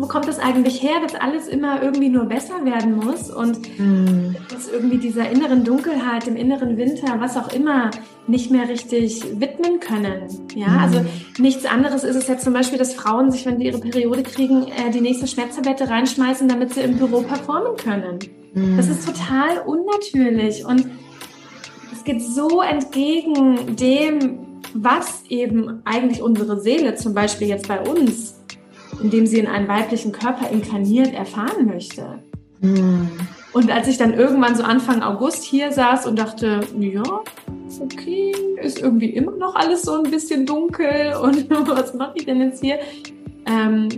wo kommt das eigentlich her, dass alles immer irgendwie nur besser werden muss und mm. dass irgendwie dieser inneren Dunkelheit, dem inneren Winter, was auch immer, nicht mehr richtig widmen können. Ja, mm. also nichts anderes ist es jetzt zum Beispiel, dass Frauen sich, wenn sie ihre Periode kriegen, äh, die nächste Schmerztablette reinschmeißen, damit sie im Büro performen können. Mm. Das ist total unnatürlich und es geht so entgegen dem, was eben eigentlich unsere Seele, zum Beispiel jetzt bei uns, indem sie in einen weiblichen Körper inkarniert erfahren möchte. Mhm. Und als ich dann irgendwann so Anfang August hier saß und dachte, ja, okay, ist irgendwie immer noch alles so ein bisschen dunkel und was mache ich denn jetzt hier? Ähm,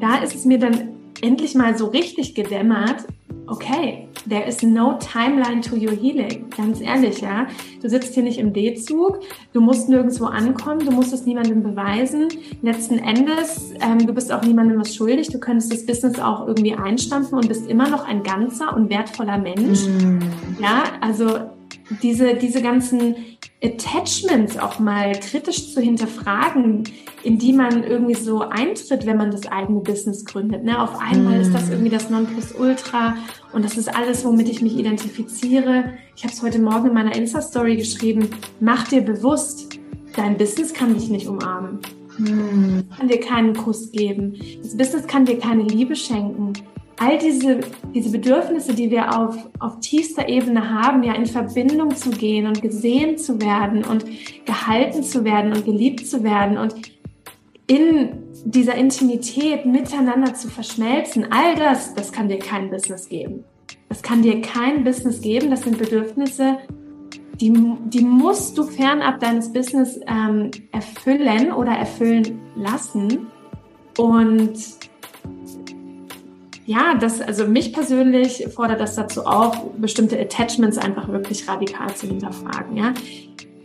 da ist es mir dann endlich mal so richtig gedämmert, okay, there is no timeline to your healing. Ganz ehrlich, ja. Du sitzt hier nicht im D-Zug, du musst nirgendwo ankommen, du musst es niemandem beweisen. Letzten Endes, ähm, du bist auch niemandem was schuldig. Du könntest das Business auch irgendwie einstampfen und bist immer noch ein ganzer und wertvoller Mensch. Mm. Ja, also diese, diese ganzen Attachments auch mal kritisch zu hinterfragen, in die man irgendwie so eintritt, wenn man das eigene Business gründet. Ne? Auf einmal mm. ist das mm. irgendwie das Nonplusultra und das ist alles, womit ich mich identifiziere. Ich habe es heute Morgen in meiner Insta-Story geschrieben. Mach dir bewusst, dein Business kann dich nicht umarmen. Mm. Kann dir keinen Kuss geben. Das Business kann dir keine Liebe schenken all diese, diese Bedürfnisse, die wir auf, auf tiefster Ebene haben, ja in Verbindung zu gehen und gesehen zu werden und gehalten zu werden und geliebt zu werden und in dieser Intimität miteinander zu verschmelzen, all das, das kann dir kein Business geben. Das kann dir kein Business geben. Das sind Bedürfnisse, die, die musst du fernab deines Business ähm, erfüllen oder erfüllen lassen. Und ja, das, also mich persönlich fordert das dazu auf, bestimmte Attachments einfach wirklich radikal zu hinterfragen, ja.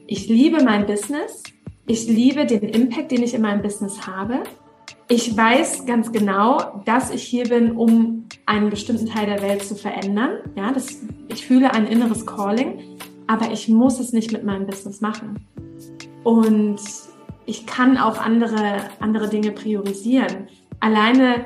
Ich liebe mein Business. Ich liebe den Impact, den ich in meinem Business habe. Ich weiß ganz genau, dass ich hier bin, um einen bestimmten Teil der Welt zu verändern. Ja, das, ich fühle ein inneres Calling, aber ich muss es nicht mit meinem Business machen. Und ich kann auch andere, andere Dinge priorisieren. Alleine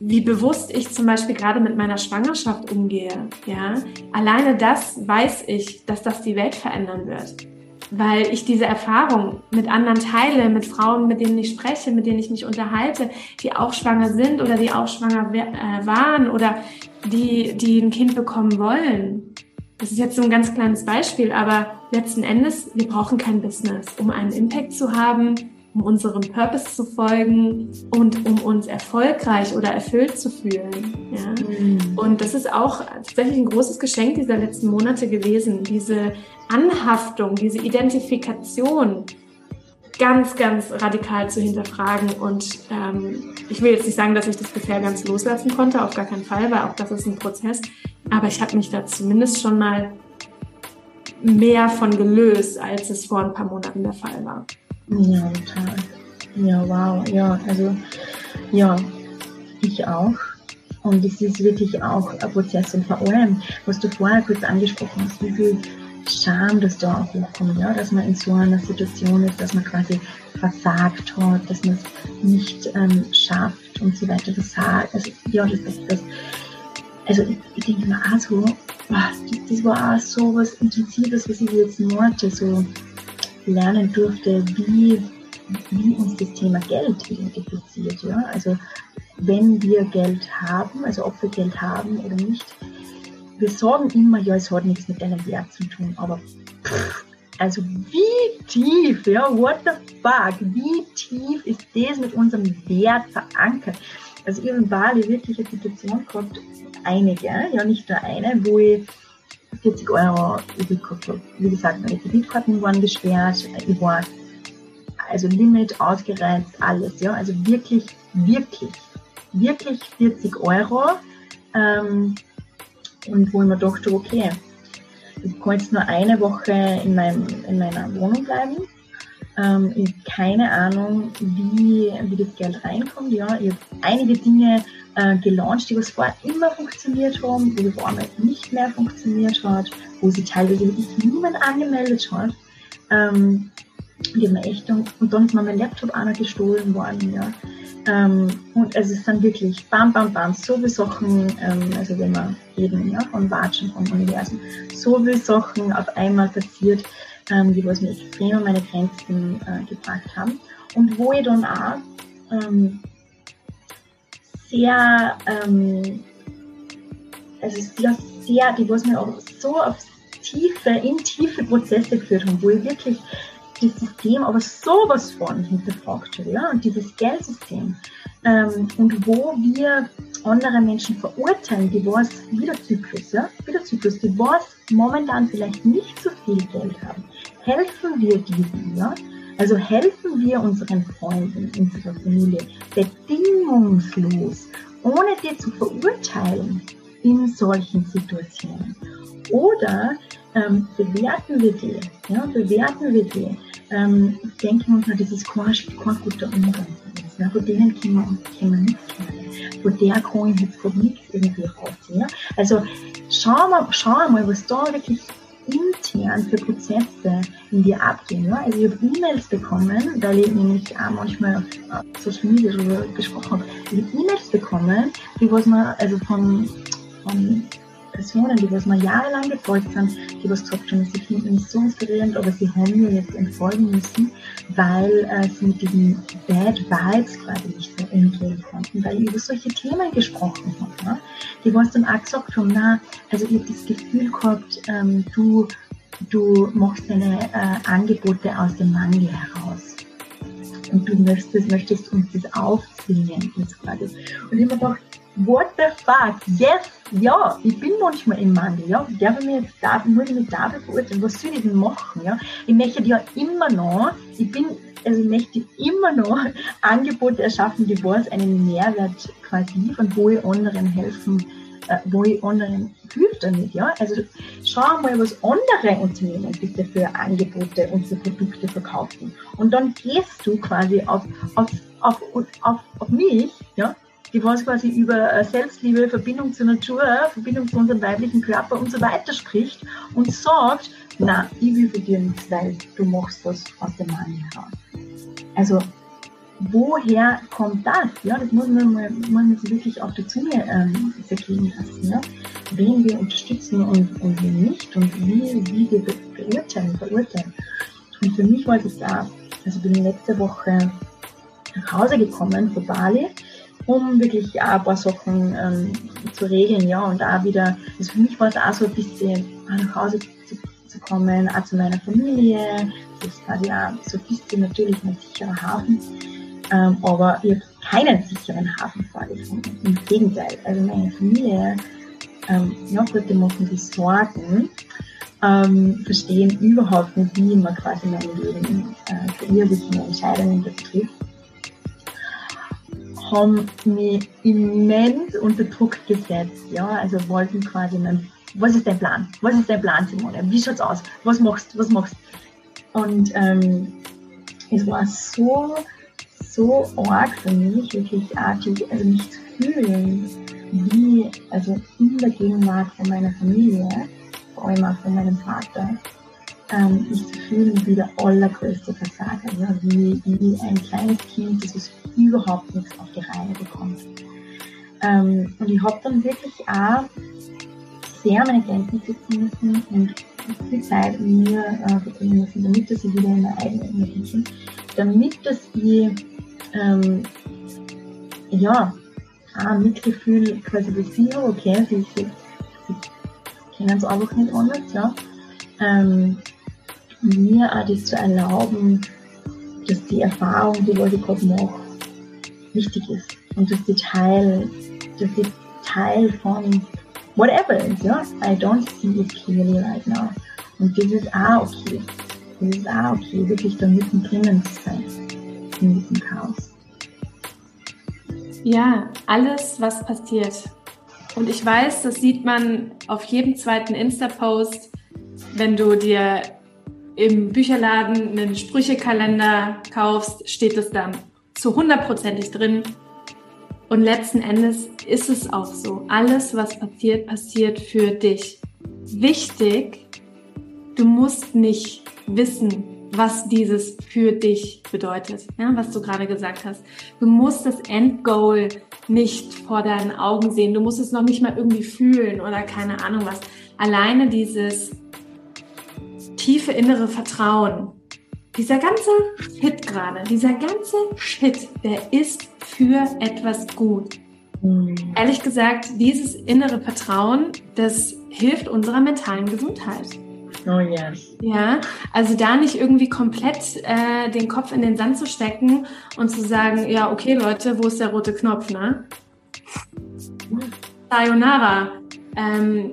wie bewusst ich zum Beispiel gerade mit meiner Schwangerschaft umgehe, ja, alleine das weiß ich, dass das die Welt verändern wird. weil ich diese Erfahrung mit anderen teile, mit Frauen, mit denen ich spreche, mit denen ich mich unterhalte, die auch schwanger sind oder die auch schwanger äh, waren oder die, die ein Kind bekommen wollen. Das ist jetzt so ein ganz kleines Beispiel, aber letzten Endes, wir brauchen kein Business, um einen Impact zu haben, um unserem Purpose zu folgen und um uns erfolgreich oder erfüllt zu fühlen. Ja? Mhm. Und das ist auch tatsächlich ein großes Geschenk dieser letzten Monate gewesen, diese Anhaftung, diese Identifikation ganz, ganz radikal zu hinterfragen. Und ähm, ich will jetzt nicht sagen, dass ich das bisher ganz loslassen konnte, auf gar keinen Fall, weil auch das ist ein Prozess. Aber ich habe mich da zumindest schon mal mehr von gelöst, als es vor ein paar Monaten der Fall war. Ja, total. Ja, wow. Ja, also, ja, ich auch. Und es ist wirklich auch ein Prozess. Und vor allem, was du vorher kurz angesprochen hast, wie viel Scham, das da auch hochkommt, ja, dass man in so einer Situation ist, dass man quasi versagt hat, dass man es nicht ähm, schafft und so weiter. Das, also, ja, das, das, das also ich, ich denke mir auch so, das, das war auch so was Intensives, was ich jetzt Monate so lernen durfte, wie, wie uns das Thema Geld identifiziert. Ja? Also wenn wir Geld haben, also ob wir Geld haben oder nicht, wir sagen immer, ja, es hat nichts mit deinem Wert zu tun, aber pff, also wie tief, ja, what the fuck, wie tief ist das mit unserem Wert verankert? Also ich habe in Bali wirklich eine Situation gehabt, einige, ja, nicht nur eine, wo ich 40 Euro habe. Wie gesagt, meine Kreditkarten waren gesperrt, ich war also Limit ausgereizt, alles, ja, also wirklich, wirklich, wirklich 40 Euro. Ähm, und wo ich mir dachte, okay, ich kann jetzt nur eine Woche in, meinem, in meiner Wohnung bleiben. Ähm, ich habe keine Ahnung, wie, wie das Geld reinkommt. Ja, ich habe einige Dinge äh, gelauncht, die was vorher immer funktioniert haben, wo auf einmal nicht mehr funktioniert hat, wo sie teilweise wirklich niemand angemeldet hat. Ähm, die haben echt, und, dann ist mir mein Laptop noch gestohlen worden, ja. Ähm, und es ist dann wirklich bam, bam, bam, so viele Sachen, ähm, also wenn wir reden ja, von Watschen, von Universen, so viele Sachen auf einmal passiert, ähm, die was mir extrem an meine Grenzen äh, gebracht haben. Und wo ich dann auch ähm, sehr, ähm, also sehr, sehr, die was mir auch so auf tiefe, in tiefe Prozesse geführt haben, wo ich wirklich das System aber sowas von hinterfragt habe, ja, und dieses Geldsystem. Ähm, und wo wir andere Menschen verurteilen, die was wieder Zyklus, ja, wieder Zyklus, die was momentan vielleicht nicht so viel Geld haben, helfen wir diesen, ja. Also helfen wir unseren Freunden, unserer Familie bedingungslos, ohne die zu verurteilen in solchen Situationen. Oder ähm, bewerten wir die, ja, bewerten wir die, ähm, denken uns, das ist kein, kein guter Umgang. Ja, von denen können wir, können wir nichts lernen. Von der kann ich jetzt gerade nichts irgendwie rausziehen. Ja? Also schauen wir, schauen wir mal, was da wirklich intern für Prozesse in dir abgehen. Ja? Also ich habe E-Mails bekommen, weil ich nämlich auch manchmal auf Social Media darüber gesprochen habe. Ich habe E-Mails bekommen, die was man, also von, von Personen, die was mir jahrelang gefolgt sind, die was gesagt haben, sie finden mich so inspirierend, aber sie haben mir jetzt entfolgen müssen, weil äh, sie mit diesen Bad Vibes quasi nicht mehr umgehen konnten, weil ich über solche Themen gesprochen habe. Ne? Die was dann auch gesagt haben, na, also ich habe das Gefühl gehabt, ähm, du, du machst deine äh, Angebote aus dem Mangel heraus und du möchtest, möchtest uns das aufzwingen. Jetzt quasi. Und ich habe mir gedacht, what the fuck? Yes, ja, ich bin manchmal im Mangel, ja. Ich habe mir jetzt da, muss ich mich dafür verurteilen. Was soll ich denn machen, ja? Ich möchte ja immer noch, ich bin, also ich möchte immer noch Angebote erschaffen, die was einen Mehrwert quasi und wo ich anderen helfen, äh, wo ich anderen hilft damit, ja. Also schau mal, was andere Unternehmen bitte für Angebote und für Produkte verkaufen. Und dann gehst du quasi auf, auf, auf, auf, auf mich, ja, die was quasi über äh, Selbstliebe, Verbindung zur Natur, Verbindung zu unserem weiblichen Körper und so weiter spricht und sagt, na, ich will für dir nichts, weil du machst das aus dem Mann heraus. Also, woher kommt das? Ja, das muss man, mal, muss man sich wirklich auf der Zunge ähm, zergehen lassen. Ja? Wen wir unterstützen und, und wen nicht und wie, wie wir beurteilen, verurteilen. Und für mich war das auch, also bin letzte Woche nach Hause gekommen von Bali, um wirklich auch ein paar Sachen ähm, zu regeln, ja, und auch wieder, also für mich war es auch so ein bisschen nach Hause zu, zu kommen, auch zu meiner Familie, das ist quasi auch so ein bisschen natürlich ein sicherer Hafen, ähm, aber ich habe keinen sicheren Hafen vorgefunden, im Gegenteil, also meine Familie, ähm, ja gut, machen sich Sorgen, ähm, verstehen überhaupt nicht, wie man quasi mein Leben äh, welche Entscheidungen das trifft haben mich immens unter Druck gesetzt, ja, also wollten quasi mein, was ist dein Plan? Was ist dein Plan, Simone? Wie schaut's aus? Was machst, du? was machst? Und ähm, es war so, so arg für mich, wirklich artig, also mich zu fühlen, wie, also in der Gegenwart von meiner Familie, vor allem auch von meinem Vater, ähm, zu fühlen wie der allergrößte Versager, ja, wie, wie ein kleines Kind, das es überhaupt nichts auf die Reihe bekommt. Ähm, und ich habe dann wirklich auch sehr meine Grenzen setzen müssen und viel Zeit mir äh, verbringen müssen, damit dass ich wieder in meine eigene Energie bin, damit dass ich ähm, ja, auch Mitgefühl quasi besiege, okay, sie, sie, sie kennen es einfach nicht anders, ja. Ähm, mir auch das zu erlauben, dass die Erfahrung, die ich gerade mache, wichtig ist und dass die Teil, dass die Teil von whatever is, ja. I don't see it clearly right now. Und das ist auch okay. Das ist auch okay, wirklich da mittendrin zu sein. In diesem Chaos. Ja, alles, was passiert. Und ich weiß, das sieht man auf jedem zweiten Insta-Post, wenn du dir im Bücherladen einen Sprüchekalender kaufst, steht es dann zu hundertprozentig drin. Und letzten Endes ist es auch so. Alles, was passiert, passiert für dich. Wichtig, du musst nicht wissen, was dieses für dich bedeutet, ja, was du gerade gesagt hast. Du musst das Endgoal nicht vor deinen Augen sehen. Du musst es noch nicht mal irgendwie fühlen oder keine Ahnung was. Alleine dieses tiefe innere Vertrauen. Dieser ganze Shit gerade, dieser ganze Shit, der ist für etwas gut. Mhm. Ehrlich gesagt, dieses innere Vertrauen, das hilft unserer mentalen Gesundheit. Oh yes. Ja, also da nicht irgendwie komplett äh, den Kopf in den Sand zu stecken und zu sagen, ja, okay Leute, wo ist der rote Knopf, ne? Sayonara. Ähm,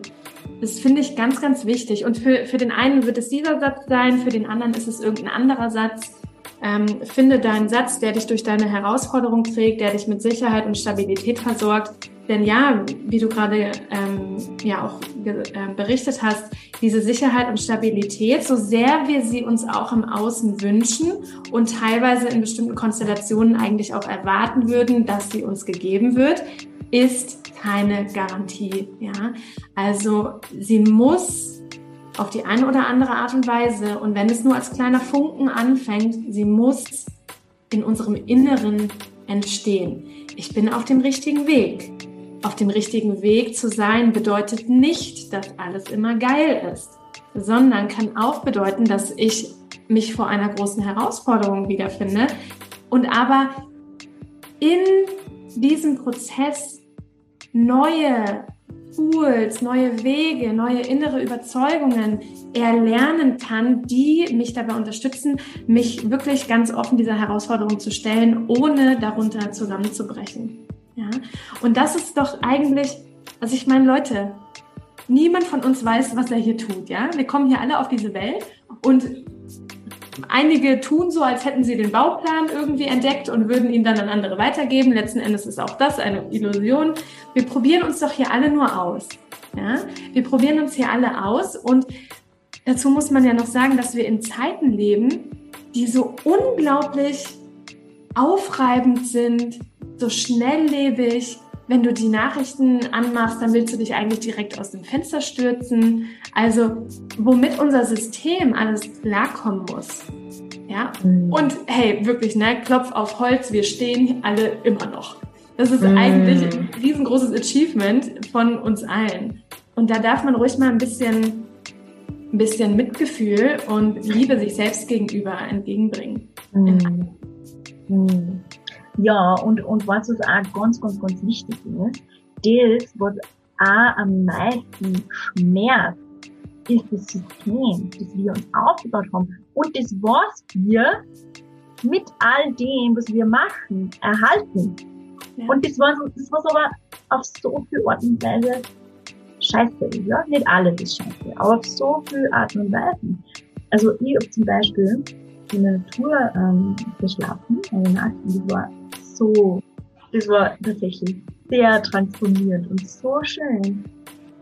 das finde ich ganz, ganz wichtig. Und für, für den einen wird es dieser Satz sein, für den anderen ist es irgendein anderer Satz. Ähm, finde deinen Satz, der dich durch deine Herausforderung trägt, der dich mit Sicherheit und Stabilität versorgt. Denn ja, wie du gerade ähm, ja auch äh, berichtet hast, diese Sicherheit und Stabilität, so sehr wir sie uns auch im Außen wünschen und teilweise in bestimmten Konstellationen eigentlich auch erwarten würden, dass sie uns gegeben wird, ist keine Garantie. Ja, also sie muss auf die eine oder andere Art und Weise und wenn es nur als kleiner Funken anfängt, sie muss in unserem Inneren entstehen. Ich bin auf dem richtigen Weg. Auf dem richtigen Weg zu sein bedeutet nicht, dass alles immer geil ist, sondern kann auch bedeuten, dass ich mich vor einer großen Herausforderung wiederfinde und aber in diesem Prozess neue Tools, neue Wege, neue innere Überzeugungen erlernen kann, die mich dabei unterstützen, mich wirklich ganz offen dieser Herausforderung zu stellen, ohne darunter zusammenzubrechen. Ja? Und das ist doch eigentlich, also ich meine, Leute, niemand von uns weiß, was er hier tut. Ja? Wir kommen hier alle auf diese Welt und Einige tun so, als hätten sie den Bauplan irgendwie entdeckt und würden ihn dann an andere weitergeben. Letzten Endes ist auch das eine Illusion. Wir probieren uns doch hier alle nur aus. Ja? Wir probieren uns hier alle aus und dazu muss man ja noch sagen, dass wir in Zeiten leben, die so unglaublich aufreibend sind, so schnelllebig, wenn du die Nachrichten anmachst, dann willst du dich eigentlich direkt aus dem Fenster stürzen. Also, womit unser System alles klarkommen muss. Ja. Mhm. Und hey, wirklich, ne, Klopf auf Holz, wir stehen alle immer noch. Das ist mhm. eigentlich ein riesengroßes Achievement von uns allen. Und da darf man ruhig mal ein bisschen ein bisschen Mitgefühl und Liebe sich selbst gegenüber entgegenbringen. Mhm. Ja, und, und was uns auch ganz, ganz, ganz wichtig ist, das, was auch am meisten schmerzt, ist das System, das wir uns aufgebaut haben und das, was wir mit all dem, was wir machen, erhalten. Ja. Und das war, das war aber auf so viel Art und Weise scheiße. Ja? Nicht alles ist scheiße, aber auf so viel Art und Weise. Also ich habe zum Beispiel in der Natur ähm, geschlafen, eine Nacht, und das war so, das war tatsächlich sehr transformierend und so schön.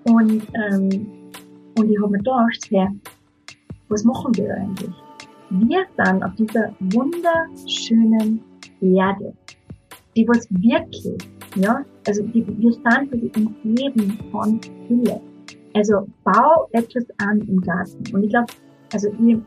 Und, ähm, und ich habe mir gedacht, hey, was machen wir eigentlich? Wir sind auf dieser wunderschönen Erde, die was wirklich, ja, also die, wir sind umgeben von Fülle. Also bau etwas an im Garten. Und ich glaube, also ich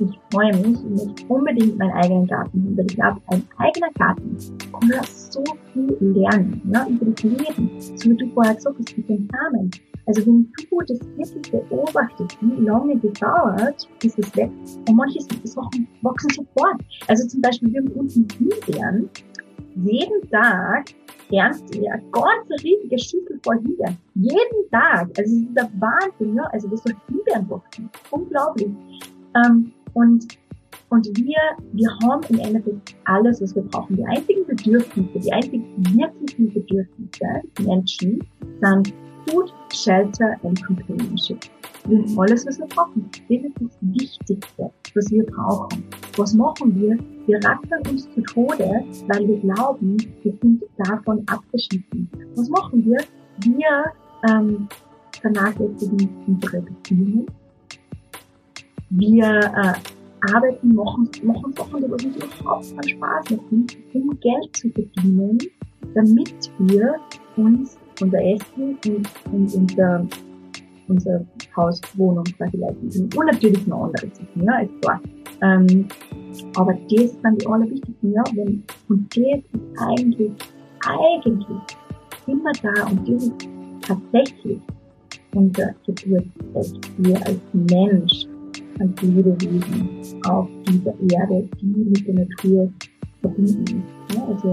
ich freue mich, ich möchte unbedingt meinen eigenen Garten weil ich glaube, ein eigener Garten kann man so viel lernen, ja, über das Leben. So wie du vorher gesagt hast, mit den Samen. Also wenn du das wirklich beobachtest, wie lange das dauert, bis es wächst, und manche Sachen wachsen sofort. Also zum Beispiel, wir haben unten Himbeeren, jeden Tag ernst ihr eine ganz riesige Schüssel voll Himbeeren. Jeden Tag. Also es ist der Wahnsinn, ja. Also das soll Himbeeren wachsen. Unglaublich. Ähm, und, und wir, wir haben im Endeffekt alles, was wir brauchen. Die einzigen Bedürfnisse, die einzigen wirklichen Bedürfnisse Menschen sind Food, Shelter and Companionship. Das ist alles, was wir brauchen. Das ist das Wichtigste, was wir brauchen. Was machen wir? Wir rackern uns zu Tode, weil wir glauben, wir sind davon abgeschnitten. Was machen wir? Wir ähm, vernachlässigen unsere Beziehungen wir äh, arbeiten, machen, machen Sachen, die uns überhaupt keinen Spaß machen, um Geld zu verdienen, damit wir uns unser Essen und, und unser, unser Haus, Wohnung leisten können. Und natürlich noch andere Sachen, ja, ist klar. Ähm, aber das sind die allerwichtigsten, ja, wenn, und das ist eigentlich, eigentlich immer da und das ist tatsächlich unser Geburtsrecht, wir als Mensch als Lebewesen auf dieser Erde, die mit der Natur verbunden ist. Ja, also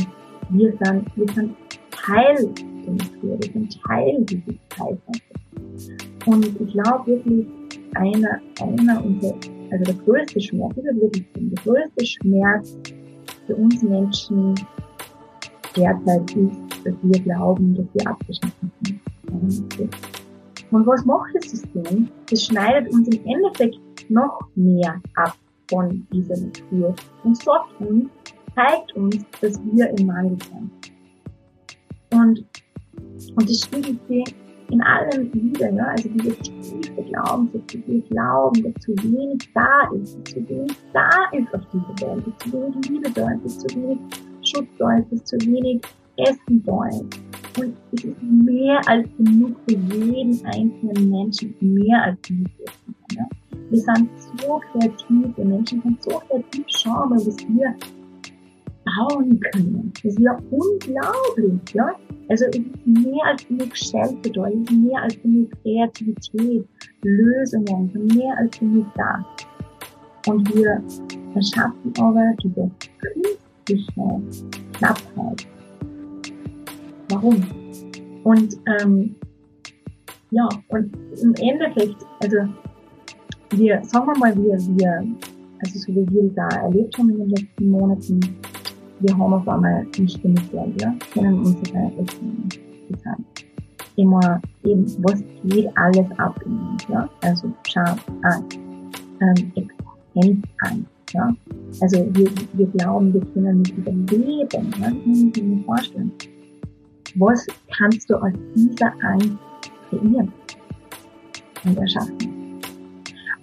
wir sind, wir sind Teil der Natur, wir sind Teil dieses Zeitalters. Und ich glaube wirklich, einer, einer unserer, also der größte Schmerz, das ist wirklich der größte Schmerz für uns Menschen derzeit ist, dass wir glauben, dass wir abgeschnitten sind. Und was macht das System? Das schneidet uns im Endeffekt noch mehr ab von dieser Natur und sorgt uns, zeigt uns, dass wir im Mangel sind. Und, und das spiegelt sich in allem wieder, ja, also diese tiefe Glaubenssätze, wir glauben, dass zu wenig da ist, dass zu wenig da ist auf dieser Welt, dass zu wenig Liebe da ist, dass zu wenig Schutz da ist, dass zu wenig Essen da ist. Und es ist mehr als genug für jeden einzelnen Menschen, mehr als genug Essen. Ja? Wir sind so kreativ, wir Menschen sind so kreativ, schau was wir bauen können. Das ist ja unglaublich, ja. Also es ist mehr als genug Schelte da, es ist mehr als genug Kreativität, Lösungen, mehr als genug da. Und wir erschaffen aber diese künstliche Knappheit. Warum? Und ähm, ja, und im Endeffekt, also wir, sagen wir mal, wir, wir, also so wie wir da erlebt haben in den letzten Monaten, wir haben auf einmal nicht genug Geld, ja, können unsere Rechnungen bezahlen. Immer eben, was geht alles ab in uns, ja, also schau an, ähm, Existenz an, ja, also wir, wir glauben, wir können nicht überleben, ja, das muss sich nicht vorstellen. Was kannst du aus dieser Angst kreieren und erschaffen?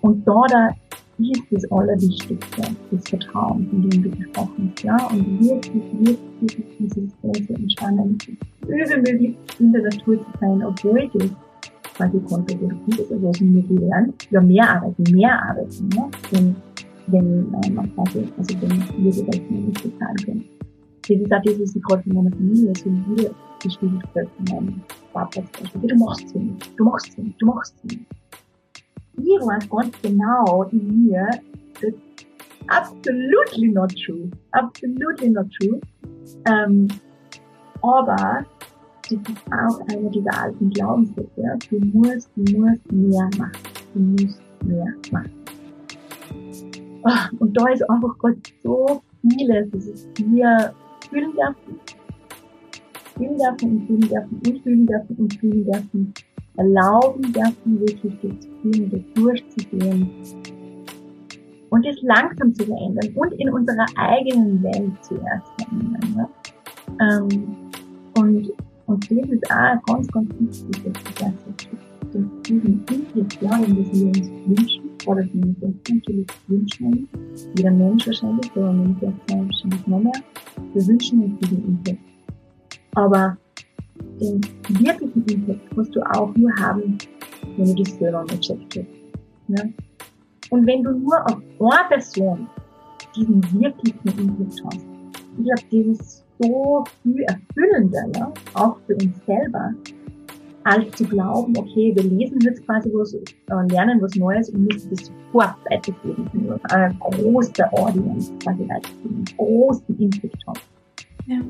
Und da, da ist das Allerwichtigste, das Vertrauen, von dem du gesprochen hast, ja, und wirklich, wirklich dieses große Entspannung, übermöglich in der Natur zu sein, obwohl das quasi kontraproduktiv ist, also was wir gelernt, ja, mehr arbeiten, mehr arbeiten, ja, wenn, wenn man quasi, also wenn wir die Rechnung nicht bezahlen können. Das ist auch das, was ich gerade von meiner Familie so wieder gespiegelt wird, von meinem Papa zum Beispiel, du machst es nicht, du machst es nicht, du machst es nicht. Weiß ganz genau in mir, that's absolutely not true. Absolutely not true. Ähm, aber das ist auch einer dieser alten Glaubenssätze. Du musst, du musst mehr machen. Du musst mehr machen. Oh, und da ist einfach gerade so vieles, das ist wir fühlen dürfen, fühlen dürfen und fühlen dürfen und fühlen dürfen und fühlen dürfen, erlauben dürfen, wirklich das zu fühlen, das durchzugehen und es langsam zu verändern und in unserer eigenen Welt zuerst verändern. Ne? Ähm, und, und das ist auch ganz, ganz wichtig, dass du das diesen Input, ja, wenn wir uns wünschen, oder wenn wir uns natürlich wünschen, jeder Mensch wahrscheinlich, aber wir uns wahrscheinlich noch mehr, wir wünschen uns diesen Input. Aber den wirklichen Impact musst du auch nur haben, wenn du dich selber hast. Ne? Und wenn du nur auf eine Person diesen wirklichen Impact hast, ich glaube, das ist so viel erfüllender, ja, auch für uns selber, als zu glauben, okay, wir lesen jetzt quasi was, äh, lernen was Neues und müssen das sofort weitergeben, eine große Audience quasi weitergeben, einen großen Impact haben. Ja.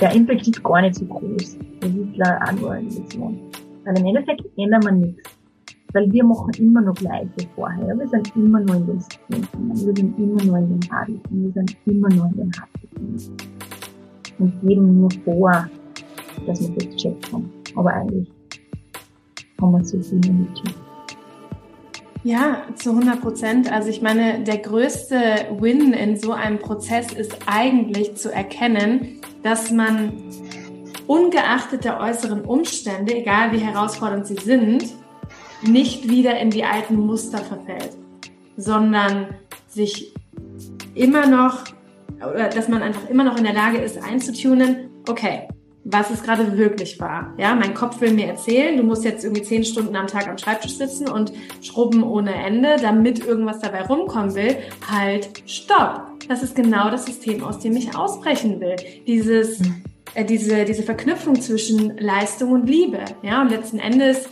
Der Impact ist gar nicht so groß. Das ist leider auch nur eine Illusion. Weil im Endeffekt ändert man nichts. Weil wir machen immer noch gleich wie vorher. Wir sind immer noch in den Systemen. Wir sind immer noch in den Habiten. Wir sind immer noch in den Habiten. Und geben nur vor, dass wir das checkt haben. Aber eigentlich haben wir so viel nicht ja, zu 100 Prozent. Also ich meine, der größte Win in so einem Prozess ist eigentlich zu erkennen, dass man ungeachtet der äußeren Umstände, egal wie herausfordernd sie sind, nicht wieder in die alten Muster verfällt, sondern sich immer noch, oder dass man einfach immer noch in der Lage ist einzutunen, okay, was es gerade wirklich war. Ja, mein Kopf will mir erzählen, du musst jetzt irgendwie zehn Stunden am Tag am Schreibtisch sitzen und schrubben ohne Ende, damit irgendwas dabei rumkommen will. Halt, stopp! Das ist genau das System, aus dem ich ausbrechen will. Dieses, äh, diese, diese Verknüpfung zwischen Leistung und Liebe. Ja, und letzten Endes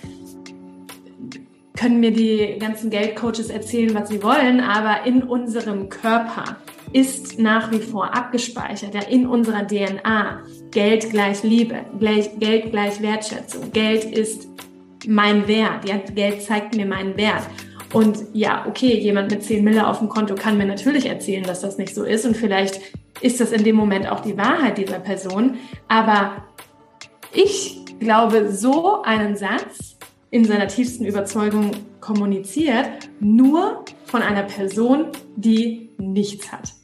können mir die ganzen Geldcoaches erzählen, was sie wollen, aber in unserem Körper ist nach wie vor abgespeichert, ja, in unserer DNA. Geld gleich Liebe, gleich, Geld gleich Wertschätzung. Geld ist mein Wert, ja, Geld zeigt mir meinen Wert. Und ja, okay, jemand mit 10 Mille auf dem Konto kann mir natürlich erzählen, dass das nicht so ist. Und vielleicht ist das in dem Moment auch die Wahrheit dieser Person. Aber ich glaube, so einen Satz in seiner tiefsten Überzeugung kommuniziert, nur von einer Person, die nichts hat.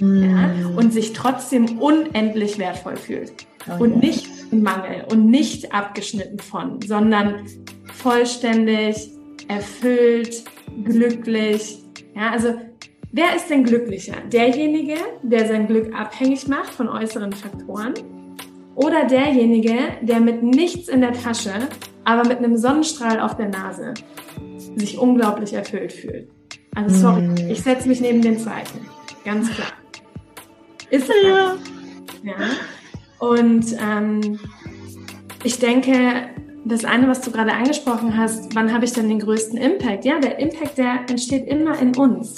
Mm. Ja, und sich trotzdem unendlich wertvoll fühlt. Oh, und nicht im Mangel und nicht abgeschnitten von, sondern vollständig, erfüllt, glücklich. Ja, also wer ist denn glücklicher? Derjenige, der sein Glück abhängig macht von äußeren Faktoren oder derjenige, der mit nichts in der Tasche, aber mit einem Sonnenstrahl auf der Nase sich unglaublich erfüllt fühlt? Also sorry, mm. ich setze mich neben den zweiten. Ganz klar. Ist ja. ja. Und ähm, ich denke, das eine, was du gerade angesprochen hast, wann habe ich denn den größten Impact? Ja, der Impact, der entsteht immer in uns.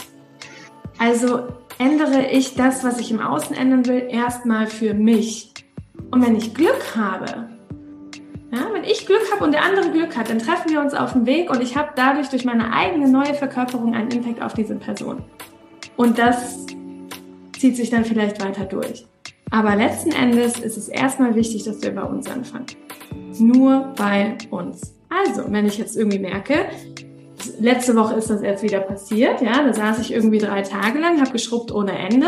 Also ändere ich das, was ich im Außen ändern will, erstmal für mich. Und wenn ich Glück habe, ja, wenn ich Glück habe und der andere Glück hat, dann treffen wir uns auf dem Weg und ich habe dadurch durch meine eigene neue Verkörperung einen Impact auf diese Person. Und das zieht sich dann vielleicht weiter durch. Aber letzten Endes ist es erstmal wichtig, dass wir bei uns anfangen. Nur bei uns. Also, wenn ich jetzt irgendwie merke, letzte Woche ist das jetzt wieder passiert, ja, da saß ich irgendwie drei Tage lang, habe geschrubbt ohne Ende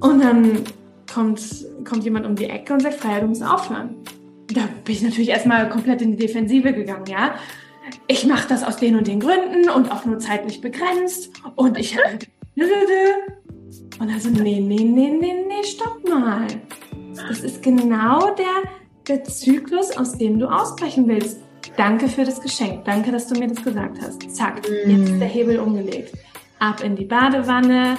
und dann kommt, kommt jemand um die Ecke und sagt, Freier, du musst aufhören. Da bin ich natürlich erstmal komplett in die Defensive gegangen, ja. Ich mache das aus den und den Gründen und auch nur zeitlich begrenzt und ich und also, nee, nee, nee, nee, nee, stopp mal. Das ist genau der, der Zyklus, aus dem du ausbrechen willst. Danke für das Geschenk. Danke, dass du mir das gesagt hast. Zack, jetzt ist der Hebel umgelegt. Ab in die Badewanne.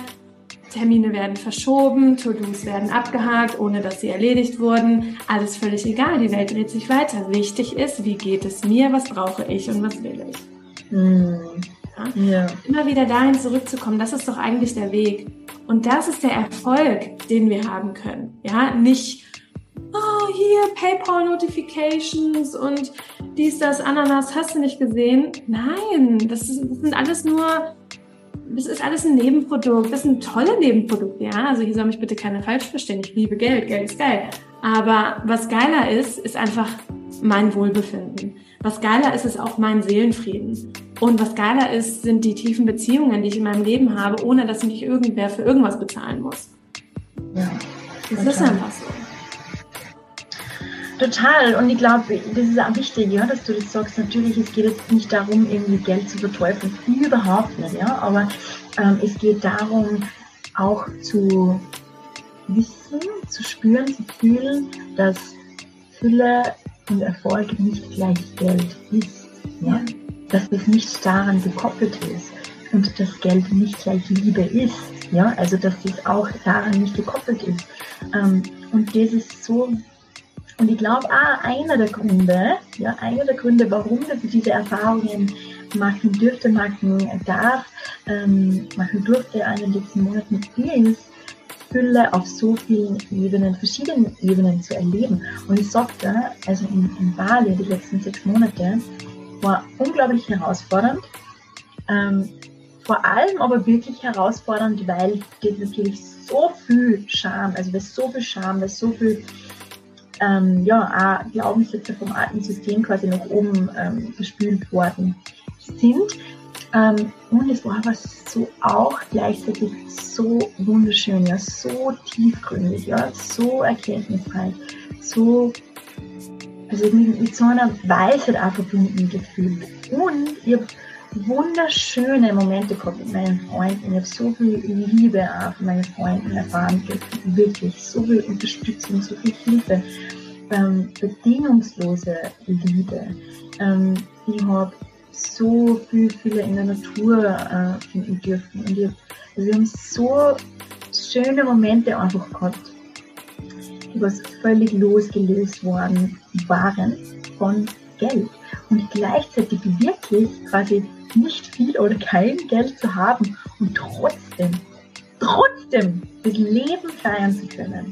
Termine werden verschoben, To-Dos werden abgehakt, ohne dass sie erledigt wurden. Alles völlig egal, die Welt dreht sich weiter. Wichtig ist, wie geht es mir, was brauche ich und was will ich. Mhm. Ja? Ja. Immer wieder dahin zurückzukommen, das ist doch eigentlich der Weg. Und das ist der Erfolg, den wir haben können. Ja, nicht, oh, hier PayPal-Notifications und dies, das, Ananas, hast du nicht gesehen? Nein, das, ist, das sind alles nur das ist alles ein Nebenprodukt. Das sind tolle Nebenprodukte, ja. Also hier soll mich bitte keiner falsch verstehen. Ich liebe Geld. Geld ist geil. Aber was geiler ist, ist einfach mein Wohlbefinden. Was geiler ist, ist auch mein Seelenfrieden. Und was geiler ist, sind die tiefen Beziehungen, die ich in meinem Leben habe, ohne dass mich irgendwer für irgendwas bezahlen muss. Ja. Das ist einfach so. Total. Und ich glaube, das ist auch wichtig, ja, dass du das sagst. Natürlich, es geht jetzt nicht darum, irgendwie Geld zu verteufeln. Überhaupt nicht, ja. Aber ähm, es geht darum, auch zu wissen, zu spüren, zu fühlen, dass Fülle und Erfolg nicht gleich Geld ist. Ja? Dass es nicht daran gekoppelt ist und dass Geld nicht gleich Liebe ist. Ja? Also dass das auch daran nicht gekoppelt ist. Ähm, und das ist so und ich glaube auch einer der Gründe, ja, einer der Gründe, warum ich diese Erfahrungen machen dürfte, machen darf, ähm, machen durfte in den letzten Monaten ist, Fülle auf so vielen Ebenen, verschiedenen Ebenen zu erleben. Und ich sagte, also in, in Bali die letzten sechs Monate, war unglaublich herausfordernd. Ähm, vor allem aber wirklich herausfordernd, weil das natürlich so viel Scham, also weil so viel Scham, weil so viel ähm, ja, auch Glaubenssätze vom alten System quasi nach oben ähm, gespült worden sind. Ähm, und es war aber so auch gleichzeitig so wunderschön, ja, so tiefgründig, ja, so erkenntnisreich, so, also mit, mit so einer Weisheit auch verbunden gefühlt. Und ich habe wunderschöne Momente gehabt mit meinen Freunden. Ich habe so viel Liebe auch von meinen Freunden erfahren Wirklich, so viel Unterstützung, so viel Hilfe. Ähm, bedingungslose Liebe. Ähm, ich habe so viel, viele in der Natur äh, finden dürfen. Und ich, also wir haben so schöne Momente einfach gehabt, was völlig losgelöst worden waren von Geld. Und gleichzeitig wirklich quasi nicht viel oder kein Geld zu haben und trotzdem, trotzdem das Leben feiern zu können.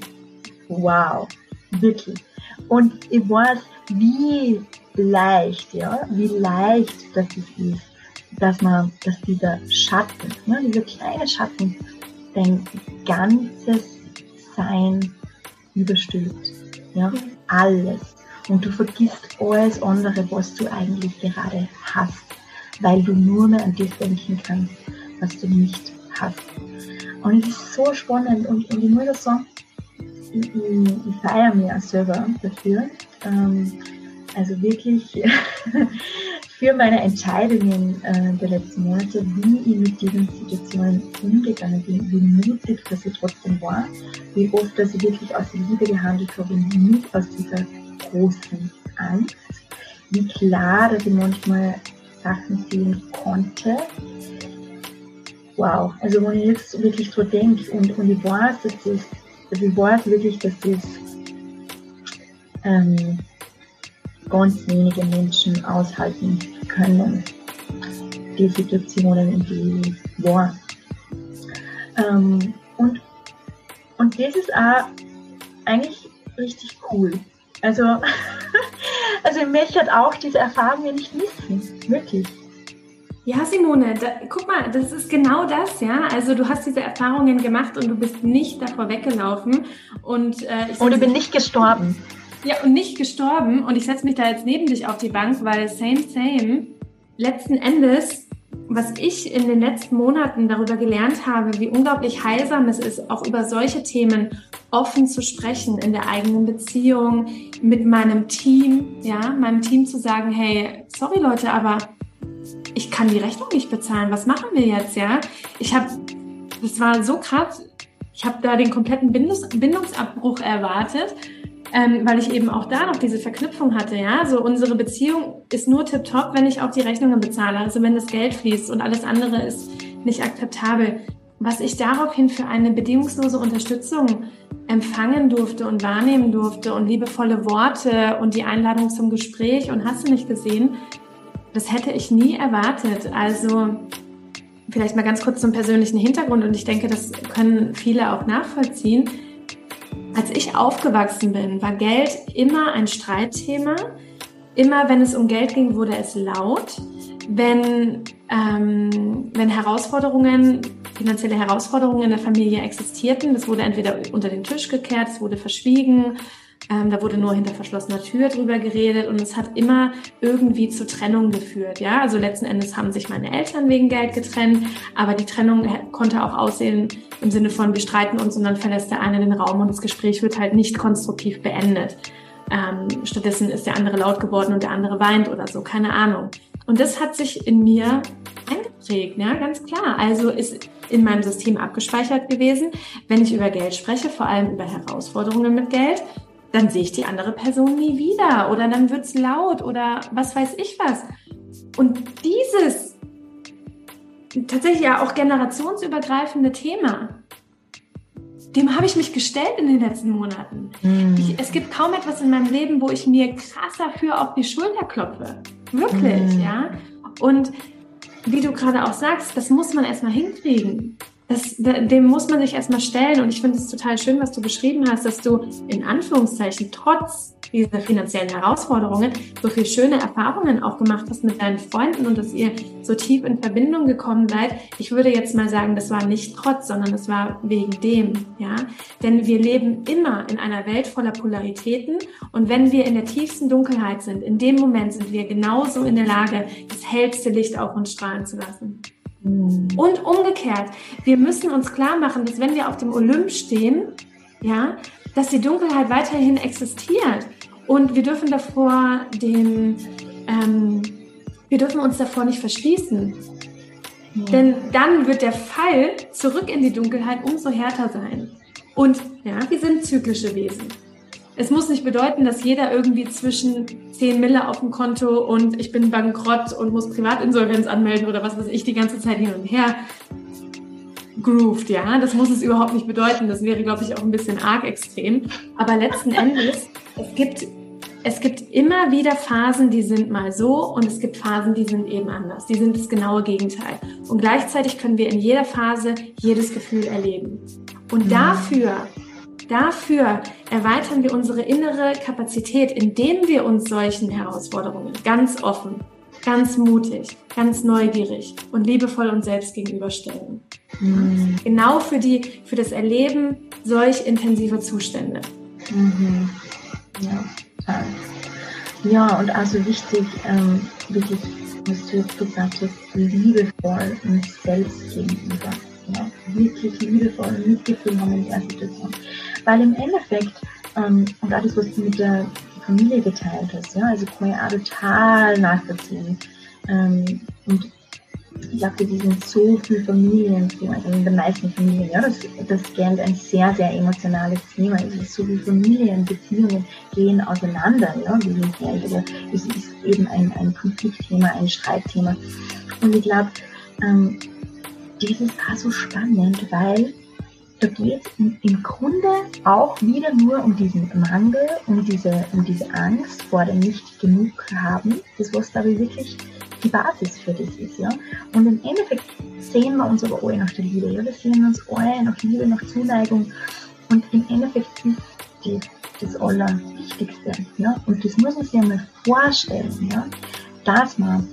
Wow, wirklich. Und ich weiß, wie leicht, ja, wie leicht das ist, dass man, dass dieser Schatten, ne, dieser kleine Schatten, dein ganzes Sein überstülpt. Ja, alles. Und du vergisst alles andere, was du eigentlich gerade hast, weil du nur mehr an das denken kannst, was du nicht hast. Und es ist so spannend und, und ich muss auch sagen, ich, ich feiere mich auch selber dafür. Ähm, also wirklich für meine Entscheidungen äh, der letzten Monate, wie ich mit diesen Situationen umgegangen bin, wie mutig dass ich trotzdem war, wie oft, dass ich wirklich aus Liebe gehandelt habe und nicht aus dieser großen Angst, wie klar, dass ich manchmal Sachen sehen konnte. Wow, also wenn ich jetzt wirklich so denke und, und ich weiß, dass das, also ich weiß wirklich, dass das ähm, ganz wenige Menschen aushalten können, die Situationen, in die ich war. Ähm, und, und das ist auch eigentlich richtig cool. Also, also ich möchte halt auch diese Erfahrungen nicht missen, wirklich. Ja, Simone, da, guck mal, das ist genau das, ja. Also du hast diese Erfahrungen gemacht und du bist nicht davor weggelaufen. Und, äh, ich und ich bin nicht gestorben. Ja, und nicht gestorben. Und ich setze mich da jetzt neben dich auf die Bank, weil same, same. Letzten Endes, was ich in den letzten Monaten darüber gelernt habe, wie unglaublich heilsam es ist, auch über solche Themen offen zu sprechen in der eigenen Beziehung, mit meinem Team, ja, meinem Team zu sagen, hey, sorry Leute, aber ich kann die Rechnung nicht bezahlen. Was machen wir jetzt, ja? Ich habe, das war so krass. Ich habe da den kompletten Bindungs Bindungsabbruch erwartet ähm, weil ich eben auch da noch diese Verknüpfung hatte, ja. So unsere Beziehung ist nur tipptopp, wenn ich auch die Rechnungen bezahle, also wenn das Geld fließt und alles andere ist nicht akzeptabel. Was ich daraufhin für eine bedingungslose Unterstützung empfangen durfte und wahrnehmen durfte und liebevolle Worte und die Einladung zum Gespräch und hast du nicht gesehen, das hätte ich nie erwartet. Also vielleicht mal ganz kurz zum persönlichen Hintergrund und ich denke, das können viele auch nachvollziehen. Als ich aufgewachsen bin, war Geld immer ein Streitthema. Immer wenn es um Geld ging, wurde es laut. Wenn, ähm, wenn Herausforderungen, finanzielle Herausforderungen in der Familie existierten, das wurde entweder unter den Tisch gekehrt, es wurde verschwiegen, ähm, da wurde nur hinter verschlossener Tür drüber geredet und es hat immer irgendwie zu Trennung geführt. Ja, also letzten Endes haben sich meine Eltern wegen Geld getrennt, aber die Trennung konnte auch aussehen im Sinne von wir streiten uns und dann verlässt der eine den Raum und das Gespräch wird halt nicht konstruktiv beendet. Ähm, stattdessen ist der andere laut geworden und der andere weint oder so, keine Ahnung. Und das hat sich in mir eingeprägt, ja, ganz klar. Also ist in meinem System abgespeichert gewesen, wenn ich über Geld spreche, vor allem über Herausforderungen mit Geld, dann sehe ich die andere Person nie wieder oder dann wird es laut oder was weiß ich was. Und dieses tatsächlich ja auch generationsübergreifende Thema, dem habe ich mich gestellt in den letzten Monaten. Mm. Ich, es gibt kaum etwas in meinem Leben, wo ich mir krass dafür auf die Schulter klopfe. Wirklich, mm. ja. Und wie du gerade auch sagst, das muss man erstmal hinkriegen das, dem muss man sich erstmal stellen. Und ich finde es total schön, was du beschrieben hast, dass du in Anführungszeichen trotz dieser finanziellen Herausforderungen so viel schöne Erfahrungen auch gemacht hast mit deinen Freunden und dass ihr so tief in Verbindung gekommen seid. Ich würde jetzt mal sagen, das war nicht trotz, sondern das war wegen dem, ja. Denn wir leben immer in einer Welt voller Polaritäten. Und wenn wir in der tiefsten Dunkelheit sind, in dem Moment sind wir genauso in der Lage, das hellste Licht auf uns strahlen zu lassen. Und umgekehrt, wir müssen uns klar machen, dass wenn wir auf dem Olymp stehen, ja, dass die Dunkelheit weiterhin existiert. Und wir dürfen davor den, ähm, wir dürfen uns davor nicht verschließen. Ja. Denn dann wird der Fall zurück in die Dunkelheit umso härter sein. Und ja, wir sind zyklische Wesen. Es muss nicht bedeuten, dass jeder irgendwie zwischen 10 Mille auf dem Konto und ich bin bankrott und muss Privatinsolvenz anmelden oder was weiß ich die ganze Zeit hin und her grooved, ja. Das muss es überhaupt nicht bedeuten. Das wäre, glaube ich, auch ein bisschen arg extrem. Aber letzten Endes, es gibt, es gibt immer wieder Phasen, die sind mal so und es gibt Phasen, die sind eben anders. Die sind das genaue Gegenteil. Und gleichzeitig können wir in jeder Phase jedes Gefühl erleben. Und mhm. dafür Dafür erweitern wir unsere innere Kapazität, indem wir uns solchen Herausforderungen ganz offen, ganz mutig, ganz neugierig und liebevoll uns selbst gegenüberstellen. Mhm. Genau für, die, für das Erleben solch intensiver Zustände. Mhm. Ja. Ja, und also wichtig, ähm, wirklich, was du jetzt gesagt hast, liebevoll uns selbst gegenüber. Ja, wirklich liebevoll und Mitgefühl haben in der Situation. Weil im Endeffekt, ähm, und alles, was du mit der Familie geteilt hast, ja, also kann ich auch total nachvollziehen. Ähm, und ich glaube, die sind so viele Familien, also in den meisten Familien, ja, dass das Geld ein sehr, sehr emotionales Thema ist. Also so viele Familienbeziehungen gehen auseinander, ja, wegen Geld. Oder es ist eben ein, ein Konfliktthema, ein Streitthema. Und ich glaube, ähm, das ist auch so spannend, weil da geht es im Grunde auch wieder nur um diesen Mangel, um diese, um diese Angst vor dem nicht genug haben, das was da wirklich die Basis für das ist, ja. Und im Endeffekt sehen wir uns aber alle nach der Liebe, ja. Wir sehen uns alle nach Liebe, nach Zuneigung. Und im Endeffekt ist das das Allerwichtigste, ja. Und das muss man sich einmal vorstellen, ja. Dass man,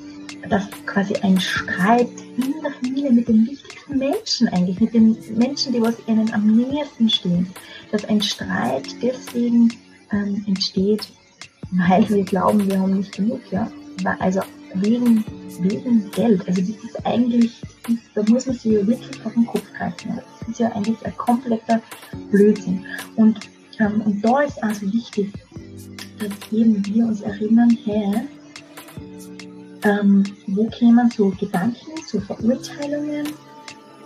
dass quasi ein Streit in der Familie mit den wichtigsten Menschen eigentlich, mit den Menschen, die was ihnen am nächsten stehen, dass ein Streit deswegen ähm, entsteht, weil wir glauben, wir haben nicht genug, ja. Also wegen, wegen Geld. Also das ist eigentlich, da muss man sich wirklich auf den Kopf greifen. Das ist ja eigentlich ein kompletter Blödsinn. Und, ähm, und da ist also wichtig, dass eben wir uns erinnern, hey, ähm, wo kämen so Gedanken, so Verurteilungen,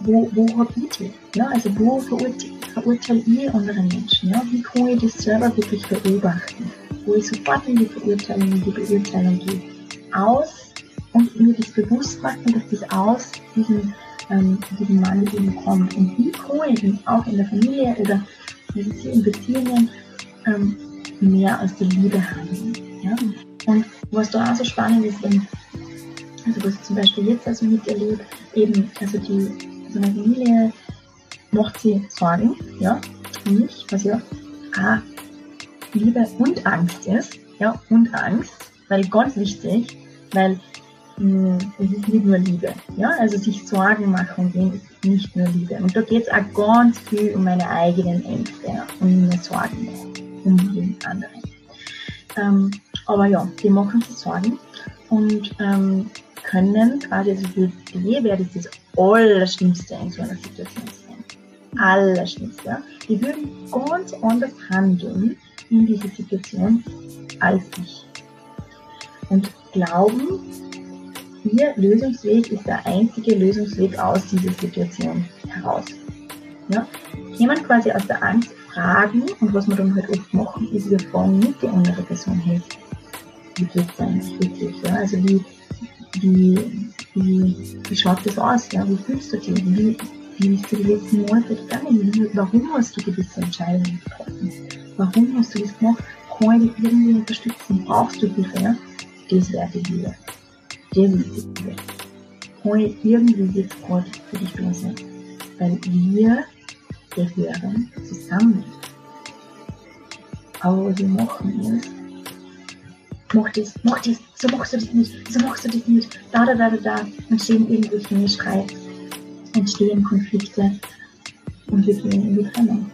wo, wo habe ich die? Ja, also wo verurte, verurteile ich andere Menschen? Ja? Wie kann ich das selber wirklich beobachten? Wo ich sofort in die Verurteilung, in die Beurteilung gehe. Aus und mir das bewusst machen, dass das aus diesem, ähm, diesem Mann eben kommt. Und wie kann ich denn auch in der Familie oder in Beziehungen ähm, mehr aus der Liebe haben? Ja? Und was da auch so spannend ist, wenn Also ich zum Beispiel jetzt also miterlebe, eben, also die, also meine Familie macht sie Sorgen, ja, mich, was ja auch Liebe und Angst ist, ja, und Angst, weil ganz wichtig, weil mh, hm, es ist nicht nur Liebe, ja, also sich Sorgen machen ist nicht nur Liebe. Und da geht es auch ganz viel um meine eigenen Ängste ja, und meine Sorgen um die anderen. Ähm, aber ja, die machen sich Sorgen und ähm, können quasi, also für die wäre das das Allerschlimmste in so einer Situation sein. Allerschlimmste. Die würden ganz anders handeln in dieser Situation als ich. Und glauben, ihr Lösungsweg ist der einzige Lösungsweg aus dieser Situation heraus. Ja? Jemand quasi aus der Angst fragen und was wir dann halt oft machen, ist, wir fragen nicht die andere Person, hey, wie geht's eigentlich wirklich? Ja? Also wie, wie, wie, wie schaut das aus? Ja? Wie fühlst du dich? Wie, wie ist dir die letzten Monate gegangen? Warum hast du gewisse Entscheidungen getroffen? Warum hast du das gemacht? Kann ich dich irgendwie unterstützen? Brauchst du Hilfe? Ja? Das wäre die Liebe. Das ist die Liebe. Kann ich irgendwie jetzt gerade für dich da sein? Weil wir gehören zusammen. Aber was wir machen ist, mach das, mach das, so machst du das nicht, so machst du das nicht, da, da, da, da, da, entstehen irgendwelche Streits, entstehen Konflikte und wir gehen in die Trennung.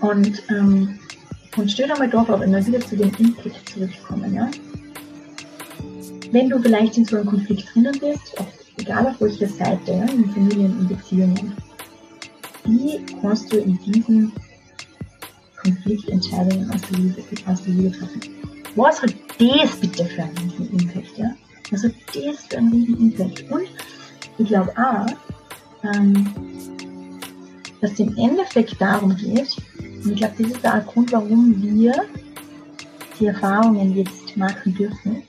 Und, ähm, und stell mal drauf, wenn wir wieder zu dem Impact zurückkommen, ja. Wenn du vielleicht in so einem Konflikt drinnen bist, auf, egal auf welcher Seite, ja, in Familien, in Beziehungen, wie kannst du in diesem Konfliktentscheidungen aus der Liebe, aus der Liebe treffen. Was hat das bitte für einen riesen Impact, ja? Was hat das für einen riesen Impact? Und ich glaube auch, ähm, dass es im Endeffekt darum geht, und ich glaube, das ist auch ein Grund, warum wir die Erfahrungen jetzt machen dürfen.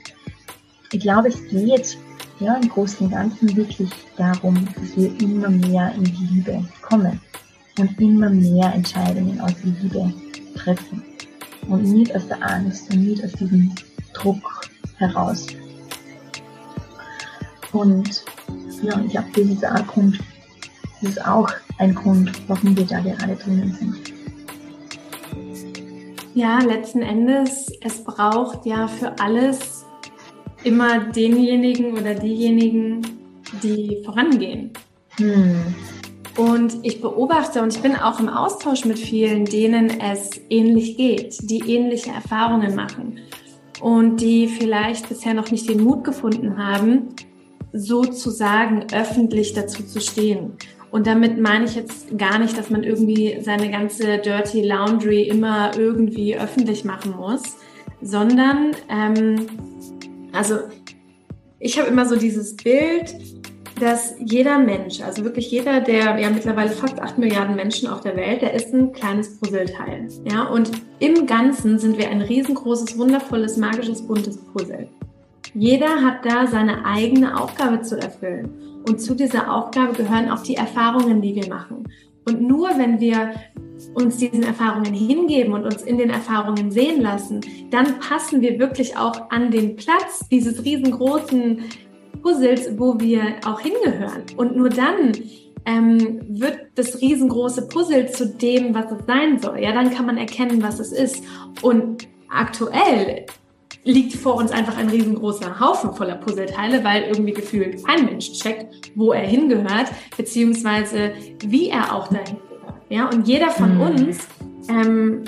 Ich glaube, es geht ja, im Großen und Ganzen wirklich darum, dass wir immer mehr in die Liebe kommen und immer mehr Entscheidungen aus Liebe treffen und nicht aus der Angst und nicht aus diesem Druck heraus. Und ja, ich glaube, das ist auch ein Grund, das ist auch ein Grund, warum wir da gerade drinnen sind. Ja, letzten Endes, es braucht ja für alles immer denjenigen oder diejenigen, die vorangehen. Hm. Und ich beobachte und ich bin auch im Austausch mit vielen, denen es ähnlich geht, die ähnliche Erfahrungen machen und die vielleicht bisher noch nicht den Mut gefunden haben, sozusagen öffentlich dazu zu stehen. Und damit meine ich jetzt gar nicht, dass man irgendwie seine ganze Dirty Laundry immer irgendwie öffentlich machen muss, sondern ähm, also ich habe immer so dieses Bild, dass jeder Mensch, also wirklich jeder der ja mittlerweile fast acht Milliarden Menschen auf der Welt, der ist ein kleines Puzzleteil. Ja, und im Ganzen sind wir ein riesengroßes, wundervolles, magisches, buntes Puzzle. Jeder hat da seine eigene Aufgabe zu erfüllen. Und zu dieser Aufgabe gehören auch die Erfahrungen, die wir machen. Und nur wenn wir uns diesen Erfahrungen hingeben und uns in den Erfahrungen sehen lassen, dann passen wir wirklich auch an den Platz dieses riesengroßen Puzzles, wo wir auch hingehören. Und nur dann ähm, wird das riesengroße Puzzle zu dem, was es sein soll. Ja, dann kann man erkennen, was es ist. Und aktuell liegt vor uns einfach ein riesengroßer Haufen voller Puzzleteile, weil irgendwie gefühlt kein Mensch checkt, wo er hingehört, beziehungsweise wie er auch dahin gehört. Ja, und jeder von mhm. uns ähm,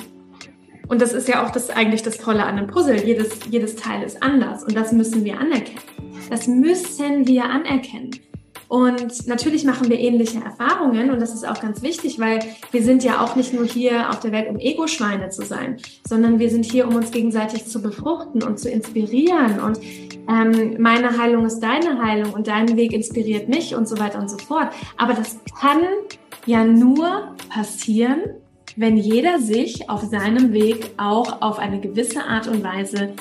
und das ist ja auch das eigentlich das Tolle an einem Puzzle. Jedes, jedes Teil ist anders und das müssen wir anerkennen. Das müssen wir anerkennen. Und natürlich machen wir ähnliche Erfahrungen und das ist auch ganz wichtig, weil wir sind ja auch nicht nur hier auf der Welt, um Ego-Schweine zu sein, sondern wir sind hier, um uns gegenseitig zu befruchten und zu inspirieren. Und ähm, meine Heilung ist deine Heilung und dein Weg inspiriert mich und so weiter und so fort. Aber das kann ja nur passieren, wenn jeder sich auf seinem Weg auch auf eine gewisse Art und Weise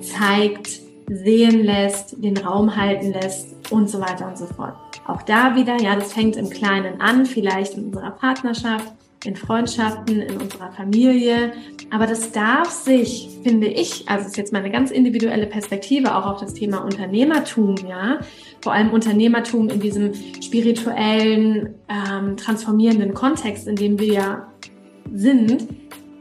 zeigt, sehen lässt, den Raum halten lässt und so weiter und so fort. Auch da wieder, ja, das fängt im Kleinen an, vielleicht in unserer Partnerschaft, in Freundschaften, in unserer Familie. Aber das darf sich, finde ich, also ist jetzt meine ganz individuelle Perspektive auch auf das Thema Unternehmertum, ja, vor allem Unternehmertum in diesem spirituellen, ähm, transformierenden Kontext, in dem wir ja sind.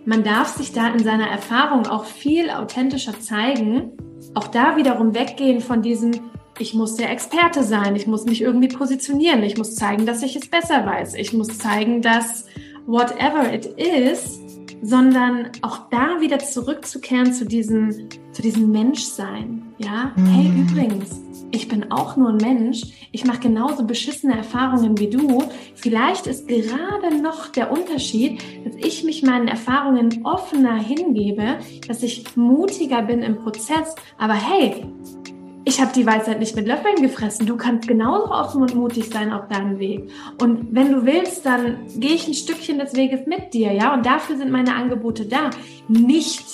Man darf sich da in seiner Erfahrung auch viel authentischer zeigen, auch da wiederum weggehen von diesem, ich muss der Experte sein, ich muss mich irgendwie positionieren, ich muss zeigen, dass ich es besser weiß, ich muss zeigen, dass whatever it is, sondern auch da wieder zurückzukehren zu diesem, zu diesem Menschsein. Ja, mhm. hey, übrigens, ich bin auch nur ein Mensch. Ich mache genauso beschissene Erfahrungen wie du. Vielleicht ist gerade noch der Unterschied, dass ich mich meinen Erfahrungen offener hingebe, dass ich mutiger bin im Prozess. Aber hey, ich habe die Weisheit nicht mit Löffeln gefressen. Du kannst genauso offen und mutig sein auf deinem Weg. Und wenn du willst, dann gehe ich ein Stückchen des Weges mit dir, ja. Und dafür sind meine Angebote da. Nicht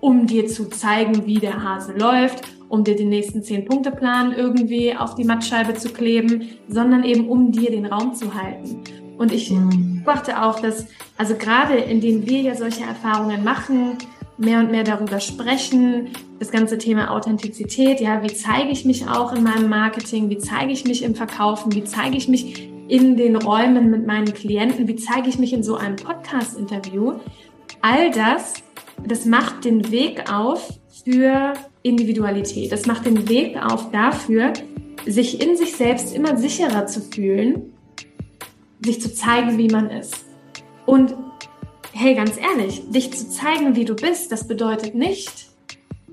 um dir zu zeigen, wie der Hase läuft, um dir den nächsten zehn Punkte Plan irgendwie auf die Mattscheibe zu kleben, sondern eben um dir den Raum zu halten. Und ich mhm. beobachte auch, dass, also gerade indem wir ja solche Erfahrungen machen, mehr und mehr darüber sprechen. Das ganze Thema Authentizität, ja, wie zeige ich mich auch in meinem Marketing, wie zeige ich mich im Verkaufen, wie zeige ich mich in den Räumen mit meinen Klienten, wie zeige ich mich in so einem Podcast-Interview. All das, das macht den Weg auf für Individualität. Das macht den Weg auf dafür, sich in sich selbst immer sicherer zu fühlen, sich zu zeigen, wie man ist. Und hey, ganz ehrlich, dich zu zeigen, wie du bist, das bedeutet nicht,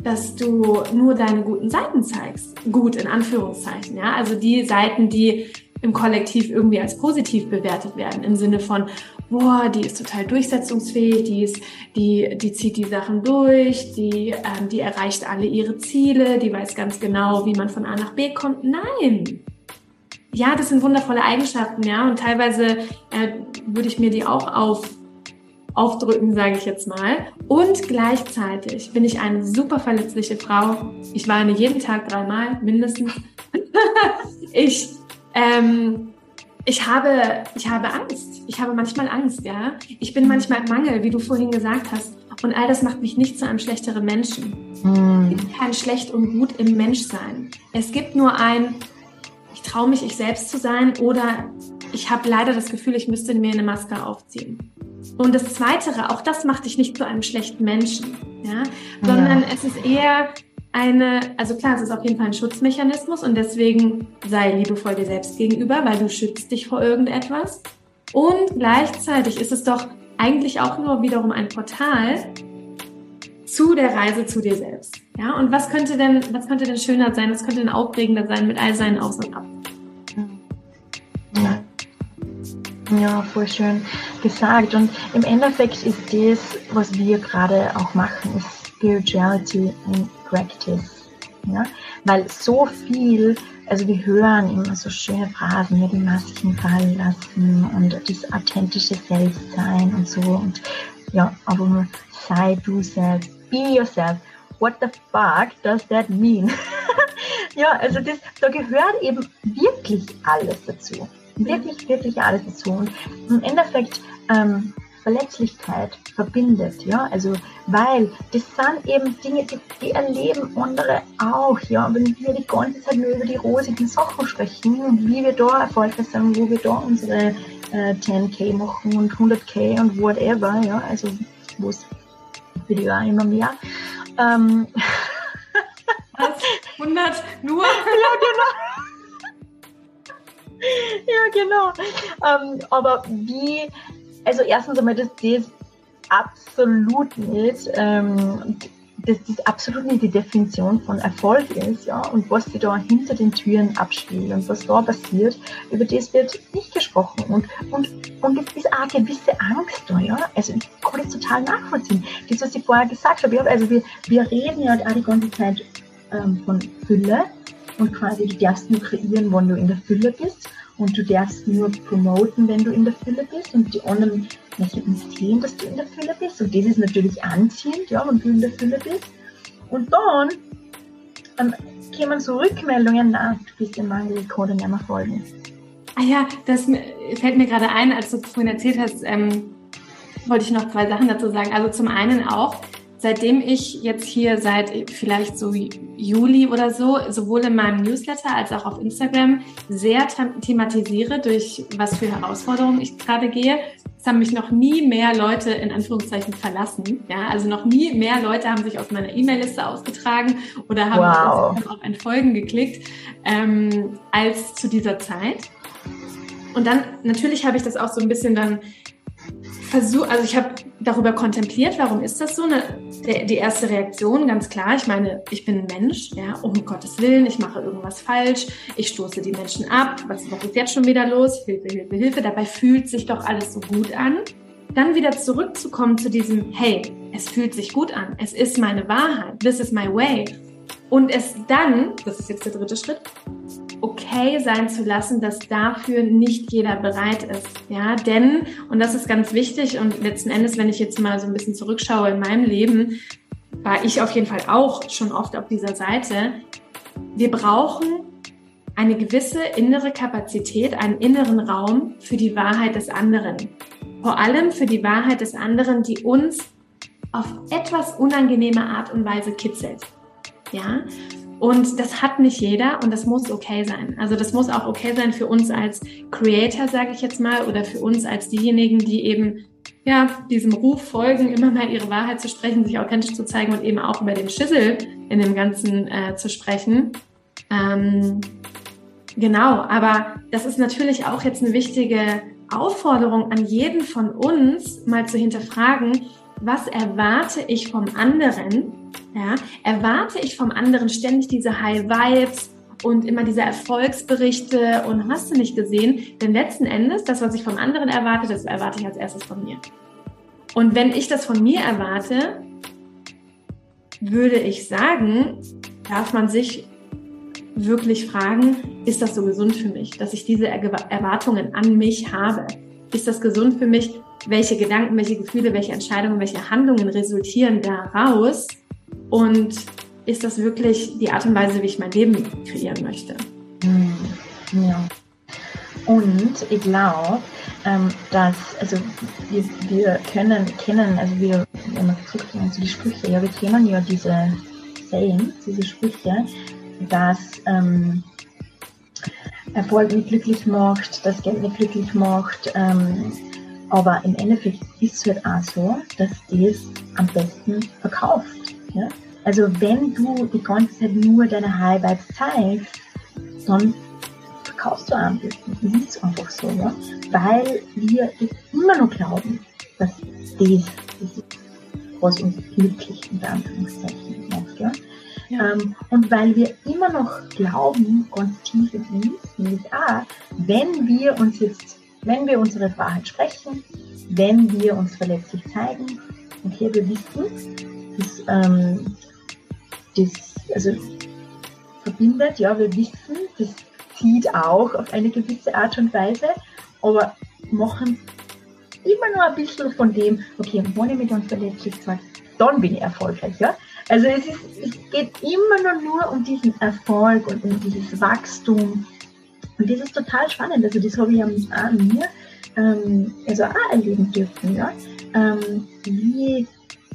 dass du nur deine guten Seiten zeigst. Gut in Anführungszeichen, ja. Also die Seiten, die im Kollektiv irgendwie als positiv bewertet werden, im Sinne von, boah, die ist total durchsetzungsfähig, die ist, die, die zieht die Sachen durch, die, ähm, die erreicht alle ihre Ziele, die weiß ganz genau, wie man von A nach B kommt. Nein! Ja, das sind wundervolle Eigenschaften, ja, und teilweise äh, würde ich mir die auch auf aufdrücken, sage ich jetzt mal. Und gleichzeitig bin ich eine super verletzliche Frau. Ich weine jeden Tag dreimal, mindestens. ich, ähm, ich habe, ich habe Angst. Ich habe manchmal Angst, ja. Ich bin manchmal im Mangel, wie du vorhin gesagt hast. Und all das macht mich nicht zu einem schlechteren Menschen. Mm. Es gibt kein Schlecht und Gut im Menschsein. Es gibt nur ein, ich traue mich, ich selbst zu sein oder ich habe leider das Gefühl, ich müsste mir eine Maske aufziehen. Und das Zweite, auch das macht dich nicht zu einem schlechten Menschen, ja, sondern ja. es ist eher eine, also klar, es ist auf jeden Fall ein Schutzmechanismus und deswegen sei liebevoll dir selbst gegenüber, weil du schützt dich vor irgendetwas. Und gleichzeitig ist es doch eigentlich auch nur wiederum ein Portal zu der Reise zu dir selbst. Ja, und was könnte denn, was könnte denn schöner sein? Was könnte denn aufregender sein mit all seinen Aus und Ab? Ja. Voll schön gesagt. Und im Endeffekt ist das, was wir gerade auch machen, ist Spirituality in Practice. Ja? Weil so viel, also wir hören immer so schöne Phrasen, ja, die Masken fallen lassen und das authentische Selbstsein und so. Und ja, aber sei du selbst, be yourself. What the fuck does that mean? ja, also das, da gehört eben wirklich alles dazu wirklich, wirklich alles dazu. Und im Endeffekt ähm, Verletzlichkeit verbindet, ja, also weil das sind eben Dinge, die, die erleben andere auch, ja, wenn wir die ganze Zeit nur über die rosigen Sachen sprechen und wie wir da erfolgreich sind, wo wir da unsere äh, 10k machen und 100k und whatever, ja, also wo es die auch immer mehr. Ähm, Was? 100 nur? ja, genau ja, genau. Ähm, aber wie, also erstens einmal, dass das absolut nicht, ähm, dass das absolut nicht die Definition von Erfolg ist, ja, und was sich da hinter den Türen abspielt und was da passiert, über das wird nicht gesprochen und, und, und es ist auch eine gewisse Angst da, ja, also ich kann das total nachvollziehen. Das, was ich vorher gesagt habe, also wir, wir reden ja auch die ganze Zeit ähm, von Fülle und quasi du darfst nur kreieren, wenn du in der Fülle bist und du darfst nur promoten, wenn du in der Fülle bist und die anderen möchten sehen, dass du in der Fülle bist und das ist natürlich anziehend, ja, wenn du in der Fülle bist. Und dann ähm, kämen so Rückmeldungen, na, du bist im Mangel, ich kann nicht mehr folgen. Ah ja, das fällt mir gerade ein, als du vorhin erzählt hast, ähm, wollte ich noch zwei Sachen dazu sagen. Also zum einen auch, seitdem ich jetzt hier seit vielleicht so Juli oder so, sowohl in meinem Newsletter als auch auf Instagram sehr thematisiere, durch was für Herausforderungen ich gerade gehe. Es haben mich noch nie mehr Leute in Anführungszeichen verlassen. Ja, also noch nie mehr Leute haben sich aus meiner E-Mail-Liste ausgetragen oder haben wow. auf Entfolgen geklickt ähm, als zu dieser Zeit. Und dann natürlich habe ich das auch so ein bisschen dann versucht, also ich habe darüber kontempliert, warum ist das so? Ne, der, die erste Reaktion, ganz klar, ich meine, ich bin ein Mensch, ja, um Gottes Willen, ich mache irgendwas falsch, ich stoße die Menschen ab, was, was ist jetzt schon wieder los? Hilfe, Hilfe, Hilfe, dabei fühlt sich doch alles so gut an. Dann wieder zurückzukommen zu diesem, hey, es fühlt sich gut an, es ist meine Wahrheit, this is my way. Und es dann, das ist jetzt der dritte Schritt, okay sein zu lassen, dass dafür nicht jeder bereit ist. Ja, denn, und das ist ganz wichtig und letzten Endes, wenn ich jetzt mal so ein bisschen zurückschaue in meinem Leben, war ich auf jeden Fall auch schon oft auf dieser Seite. Wir brauchen eine gewisse innere Kapazität, einen inneren Raum für die Wahrheit des anderen. Vor allem für die Wahrheit des anderen, die uns auf etwas unangenehme Art und Weise kitzelt. Ja, und das hat nicht jeder und das muss okay sein. Also das muss auch okay sein für uns als Creator, sage ich jetzt mal, oder für uns als diejenigen, die eben ja diesem Ruf folgen, immer mal ihre Wahrheit zu sprechen, sich authentisch zu zeigen und eben auch über den Schissel in dem Ganzen äh, zu sprechen. Ähm, genau, aber das ist natürlich auch jetzt eine wichtige Aufforderung an jeden von uns, mal zu hinterfragen, was erwarte ich vom anderen? Ja, erwarte ich vom anderen ständig diese High Vibes und immer diese Erfolgsberichte und hast du nicht gesehen? Denn letzten Endes, das, was ich vom anderen erwarte, das erwarte ich als erstes von mir. Und wenn ich das von mir erwarte, würde ich sagen, darf man sich wirklich fragen, ist das so gesund für mich, dass ich diese Erwartungen an mich habe? Ist das gesund für mich? welche Gedanken, welche Gefühle, welche Entscheidungen, welche Handlungen resultieren daraus und ist das wirklich die Art und Weise, wie ich mein Leben kreieren möchte? Hm, ja. Und ich glaube, ähm, dass, also wir, wir können, kennen, also wir, wenn wir zurückgehen zu die Sprüche, ja, wir kennen ja diese Sayings, diese Sprüche, dass ähm, Erfolg nicht glücklich macht, dass Geld nicht glücklich macht, ähm, aber im Endeffekt ist es halt auch so, dass das am besten verkauft. Ja? Also wenn du die ganze Zeit nur deine High Vibes zeigst, dann verkaufst du am besten. Das ist einfach so, ja? weil wir immer noch glauben, dass das, das ist, was uns glücklich in Anführungszeichen macht. Ja? Ja. Ähm, und weil wir immer noch glauben, ganz tief in uns, nämlich auch, wenn wir uns jetzt wenn wir unsere Wahrheit sprechen, wenn wir uns verletzlich zeigen. Und hier wir wissen, dass ähm, das also verbindet, ja, wir wissen, das zieht auch auf eine gewisse Art und Weise, aber machen immer nur ein bisschen von dem, okay, wenn ich mich dann verletzlich zeige, dann bin ich erfolgreich, ja. Also es, ist, es geht immer nur, nur um diesen Erfolg und um dieses Wachstum und das ist total spannend. Also das habe ich an mir ähm, also auch erleben dürfen, ja? Ähm, wie,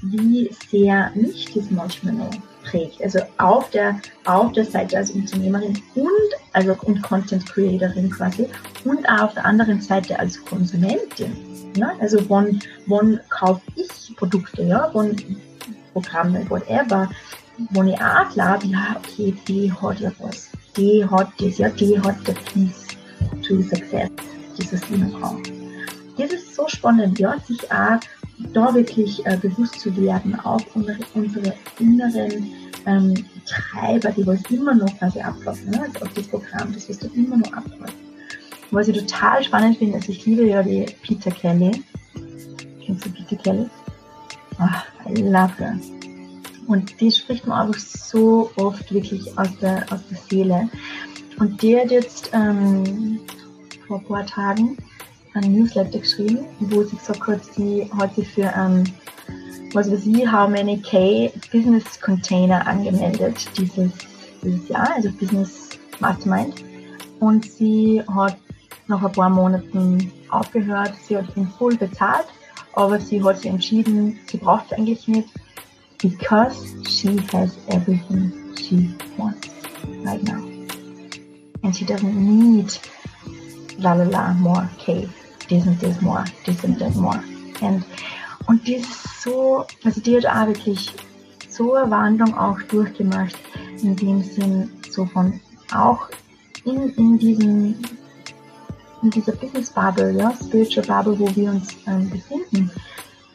wie sehr mich das manchmal noch prägt. Also auf der, auf der Seite als Unternehmerin und, also und Content Creatorin quasi und auch auf der anderen Seite als Konsumentin. Ja? Also wann, wann kaufe ich Produkte, ja? wann Programme, whatever, wo ich auch glaube, ja, okay, die hat ja was die hat das, ja, die hat der Peace to Success, dieses Innenraum. Das ist so spannend, ja, sich auch da wirklich äh, bewusst zu werden, auch unsere, unsere inneren ähm, Treiber, die was immer noch quasi ablassen, ne? also auf das Programm, das was du immer noch abläuft. Was ich total spannend finde, also ich liebe ja die Peter Kelly. Kennst du Peter Kelly? Ach, I love her. Und die spricht man einfach so oft wirklich aus der, aus der Seele. Und die hat jetzt ähm, vor ein paar Tagen ein Newsletter geschrieben, wo sie gesagt hat, sie hat sich für ähm, was weiß ich, How Many K Business Container angemeldet dieses, dieses Jahr, also Business Mastermind. Und sie hat nach ein paar Monaten aufgehört, sie hat ihn voll bezahlt aber sie hat sich entschieden, sie braucht es eigentlich nicht, because she has everything she wants right now. And she doesn't need la la la more cake, and this more, this and that more. And, und die ist so, also die hat auch wirklich so eine Wandlung auch durchgemacht, in dem Sinn, so von auch in, in diesem in dieser Business Bubble, ja, Spiritual Bubble, wo wir uns ähm, befinden,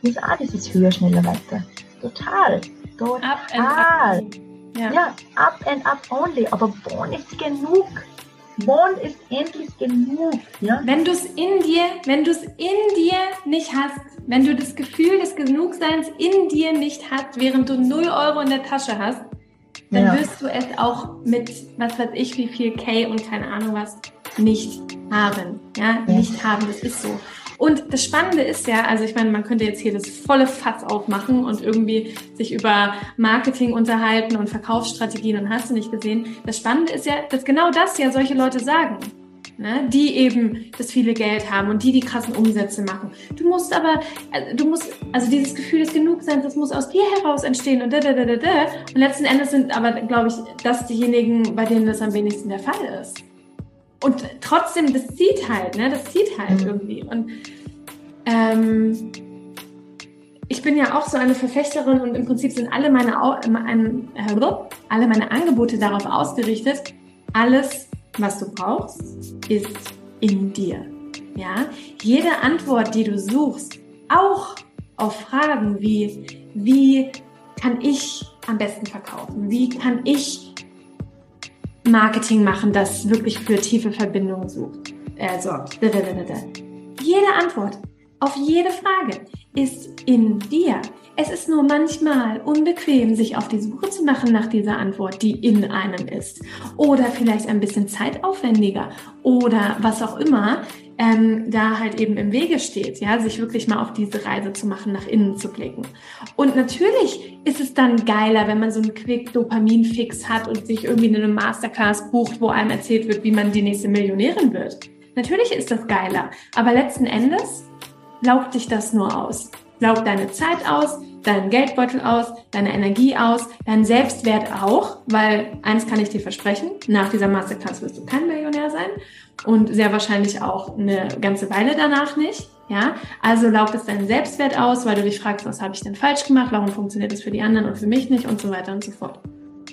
ist auch dieses höher, schneller, weiter. Total. Total. Up and up. Ja. ja, up and up only. Aber wann ist genug? Wann ist endlich genug? Ja? Wenn du es in dir, wenn du es in dir nicht hast, wenn du das Gefühl des Genugseins in dir nicht hast, während du 0 Euro in der Tasche hast, dann ja. wirst du es auch mit, was weiß ich, wie viel K und keine Ahnung was, nicht haben. Ja, ja. nicht haben, das ist so. Und das Spannende ist ja, also ich meine, man könnte jetzt hier das volle Fass aufmachen und irgendwie sich über Marketing unterhalten und Verkaufsstrategien und hast du nicht gesehen. Das Spannende ist ja, dass genau das ja solche Leute sagen. Ne, die eben das viele Geld haben und die die krassen Umsätze machen. Du musst aber, also du musst, also dieses Gefühl des Genugseins, das muss aus dir heraus entstehen und da, da, da, da, da. Und letzten Endes sind aber, glaube ich, das diejenigen, bei denen das am wenigsten der Fall ist. Und trotzdem, das zieht halt, ne? Das zieht halt mhm. irgendwie. Und ähm, ich bin ja auch so eine Verfechterin und im Prinzip sind alle meine, äh, alle meine Angebote darauf ausgerichtet. Alles, was du brauchst, ist in dir. Ja, jede Antwort, die du suchst, auch auf Fragen wie, wie kann ich am besten verkaufen? Wie kann ich Marketing machen, das wirklich für tiefe Verbindungen sucht, äh, sorgt. Jede Antwort auf jede Frage ist in dir. Es ist nur manchmal unbequem, sich auf die Suche zu machen nach dieser Antwort, die in einem ist. Oder vielleicht ein bisschen zeitaufwendiger oder was auch immer ähm, da halt eben im Wege steht, ja, sich wirklich mal auf diese Reise zu machen, nach innen zu blicken. Und natürlich ist es dann geiler, wenn man so einen Quick-Dopamin-Fix hat und sich irgendwie in eine Masterclass bucht, wo einem erzählt wird, wie man die nächste Millionärin wird. Natürlich ist das geiler, aber letzten Endes laugt dich das nur aus. Laugt deine Zeit aus, deinen Geldbeutel aus, deine Energie aus, deinen Selbstwert auch, weil eins kann ich dir versprechen, nach dieser Masterclass wirst du kein Millionär sein und sehr wahrscheinlich auch eine ganze Weile danach nicht. Ja, also laugt es deinen Selbstwert aus, weil du dich fragst, was habe ich denn falsch gemacht, warum funktioniert es für die anderen und für mich nicht und so weiter und so fort.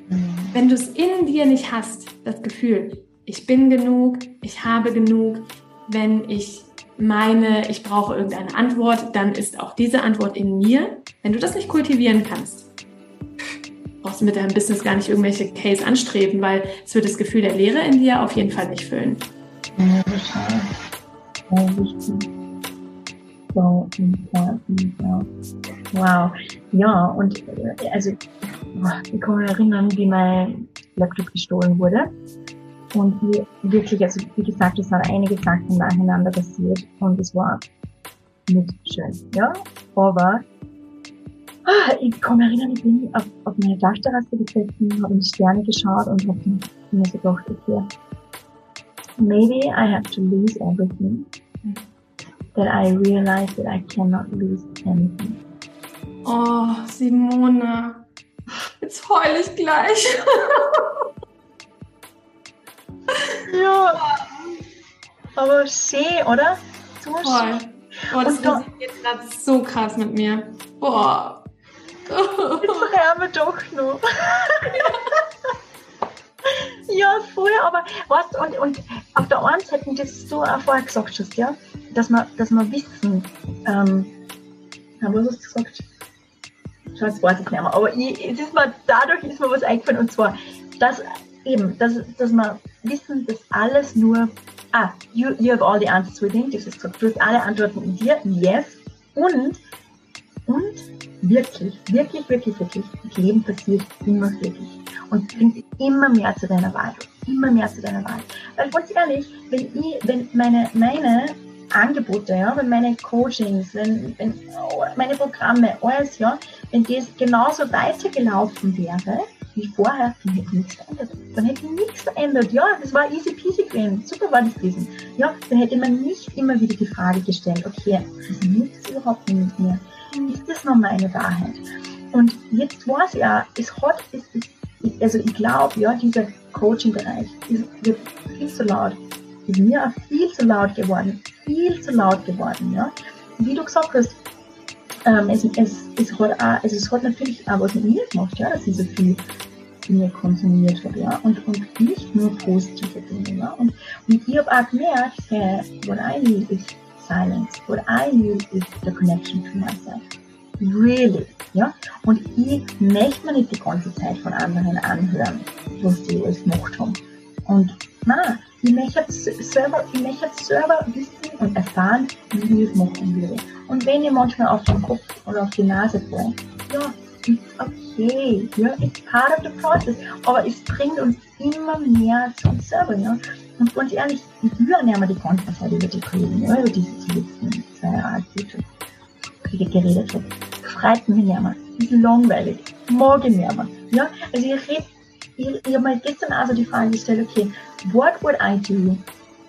Mhm. Wenn du es in dir nicht hast, das Gefühl, ich bin genug, ich habe genug, wenn ich meine, ich brauche irgendeine Antwort, dann ist auch diese Antwort in mir. Wenn du das nicht kultivieren kannst, brauchst du mit deinem Business gar nicht irgendwelche Case anstreben, weil es wird das Gefühl der Leere in dir auf jeden Fall nicht füllen. Wow. Ja, und äh, also ich kann mich erinnern, wie mein Laptop gestohlen wurde. Und wie wirklich, also wie gesagt, es sind einige Sachen nacheinander passiert und es war nicht schön, ja. Aber ich kann mich erinnern, ich bin auf, auf meine Dachterrasse gesessen, habe in die Sterne geschaut und habe mir so gedacht, okay, maybe I have to lose everything, that I realize that I cannot lose anything. Oh, Simone, jetzt heul ich gleich. Ja. Aber schön, oder? So schön. Boah, das resoniert gerade so krass mit mir. Boah. Jetzt hören wir doch noch. ja, voll, aber weißt und, und auf der einen Seite, das so auch vorher gesagt hast, ja, dass wir, dass wir wissen, ähm, was hast du gesagt? Schon, jetzt weiß ich nicht mehr, aber ich, es ist mir, dadurch ist mir was eingefallen und zwar, dass eben, dass, dass wir wissen, dass alles nur, ah, you, you have all the answers within, das ist gesagt, du hast alle Antworten in dir, yes, und, und wirklich, wirklich, wirklich, wirklich, das Leben passiert immer wirklich und bringt immer mehr zu deiner Wahl, immer mehr zu deiner Wahl. Weil ganz ehrlich, wenn ich, wenn meine, meine Angebote, ja, wenn meine Coachings, wenn, wenn meine Programme, alles, ja, wenn das genauso weitergelaufen wäre wie vorher, dann hätte nichts verändert dann hätte nichts verändert. Ja, das war easy peasy gewesen, super war das gewesen. Ja, dann hätte man nicht immer wieder die Frage gestellt, okay, funktioniert das überhaupt nicht mit mir? Ist das noch meine Wahrheit? Und jetzt weiß ich auch, es hat, es, es, also ich glaube, ja, dieser Coaching-Bereich wird viel zu laut. Ist mir auch viel zu laut geworden. Viel zu laut geworden, ja. Wie du gesagt hast, ähm, es, es, es, hat auch, also es hat natürlich auch was mit mir gemacht, ja, dass ich so viel Dinge konsumiert habe, ja, und, und nicht nur positive Dinge, ja. Und, und ich habe auch gemerkt, hey, what I need is silence. What I need is the connection to myself. Really, ja. Und ich möchte mir nicht die ganze Zeit von anderen anhören, was die alles gemacht haben. Und nein, ich möchte selber, ich möchte selber wissen und erfahren, wie ich es machen würde. Und wenn ich manchmal auf den Kopf oder auf die Nase falle, ja, ist okay. Ja, it's part of the process. Aber es bringt uns immer mehr zu uns selber. Ja. Und ganz ehrlich, ich will nicht mehr die ganze Zeit über die reden, ja, über diese letzten zwei Jahre, ich geredet habe. Freut mich nicht mehr. Ist langweilig. Morgen nicht mehr. Ja, also ich rede ich, ich habe mir gestern also die Frage gestellt, okay, what would I do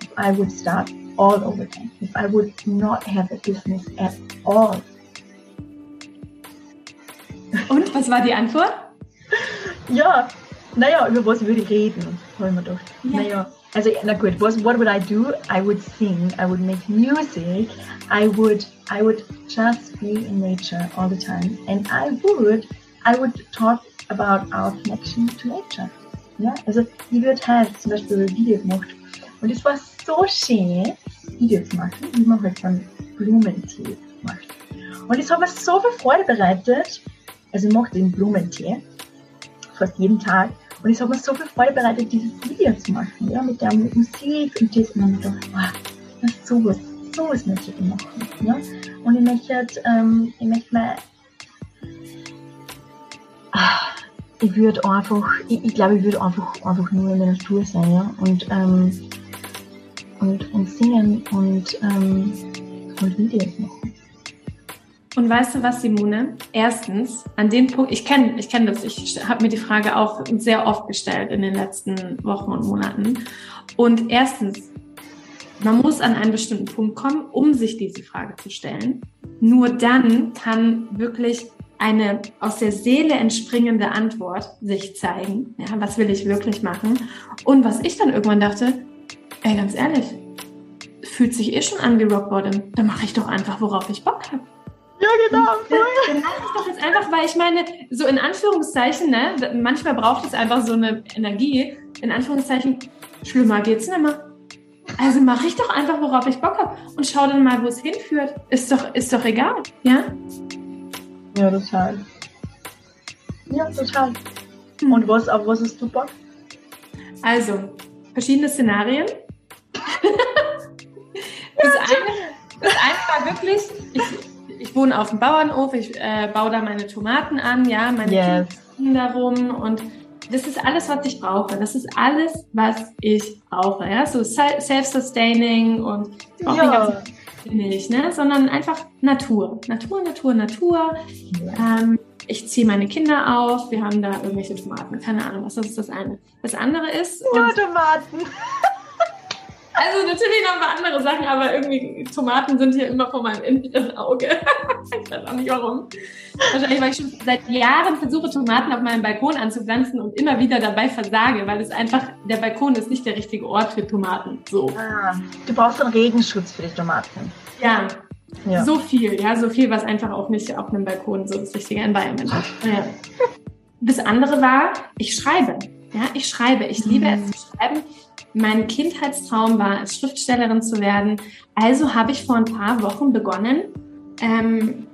if I would start all over again? If I would not have a business at all? Und was war die Antwort? ja, naja, über was würde ich reden, habe ich mir gedacht. Ja. Naja, also, na gut, was, what would I do? I would sing, I would make music, I would, I would just be in nature all the time. And I would, I would talk about our connection to nature. Ja, also, ich würde halt zum Beispiel Video gemacht. Und es war so schön, Video zu machen, wie man halt dann Blumentee macht. Und es hat mir so viel Freude bereitet, also ich mache den Blumentee fast jeden Tag. Und es hat mir so viel Freude bereitet, dieses Video zu machen, ja, mit der Musik und das. Und dann gedacht, wow, ist sowas, sowas möchte ich machen, ja. Und ich möchte, ähm, ich möchte mal, ah, ich würde einfach, ich, ich glaube, ich würde einfach, einfach nur in der Natur sein, ja, und, ähm, und, und singen und, ähm, und Videos machen. Und weißt du was, Simone? Erstens, an dem Punkt, ich kenne ich kenn das, ich habe mir die Frage auch sehr oft gestellt in den letzten Wochen und Monaten. Und erstens, man muss an einen bestimmten Punkt kommen, um sich diese Frage zu stellen. Nur dann kann wirklich eine aus der Seele entspringende Antwort sich zeigen. Ja, was will ich wirklich machen? Und was ich dann irgendwann dachte, ey, ganz ehrlich, fühlt sich eh schon an wie Rock Bottom. Dann mache ich doch einfach, worauf ich Bock habe. Ja, genau. Dann mache ich doch jetzt einfach, weil ich meine, so in Anführungszeichen, ne, manchmal braucht es einfach so eine Energie. In Anführungszeichen, schlimmer geht's nicht mehr. Also mache ich doch einfach, worauf ich Bock habe und schau dann mal, wo es hinführt. Ist doch, ist doch egal, ja? Ja, total. Ja, total. Hm. Und was, auf was hast du Bock? Also, verschiedene Szenarien. das, eine, das eine war wirklich, ich, ich wohne auf dem Bauernhof, ich äh, baue da meine Tomaten an, ja, meine yes. Kinder rum und das ist alles, was ich brauche. Das ist alles, was ich brauche. Ja, so self-sustaining und auch ja. nicht, ne? sondern einfach Natur. Natur, Natur, Natur. Ja. Ähm, ich ziehe meine Kinder auf, wir haben da irgendwelche Tomaten, keine Ahnung, was das ist das eine. Das andere ist. Nur Tomaten. Also natürlich noch ein paar andere Sachen, aber irgendwie Tomaten sind hier immer vor meinem inneren Auge. ich weiß auch nicht warum. Wahrscheinlich, weil ich schon seit Jahren versuche, Tomaten auf meinem Balkon anzupflanzen und immer wieder dabei versage, weil es einfach, der Balkon ist nicht der richtige Ort für Tomaten. So. Ah, du brauchst einen Regenschutz für die Tomaten. Ja. ja. So viel, ja, so viel, was einfach auch nicht auf einem Balkon so das richtige Environment hat. Ja. Das andere war, ich schreibe. Ja, ich schreibe. Ich liebe es zu schreiben. Mein Kindheitstraum war, als Schriftstellerin zu werden. Also habe ich vor ein paar Wochen begonnen, ähm,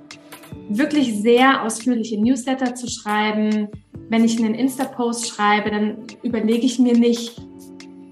wirklich sehr ausführliche Newsletter zu schreiben. Wenn ich einen Insta-Post schreibe, dann überlege ich mir nicht,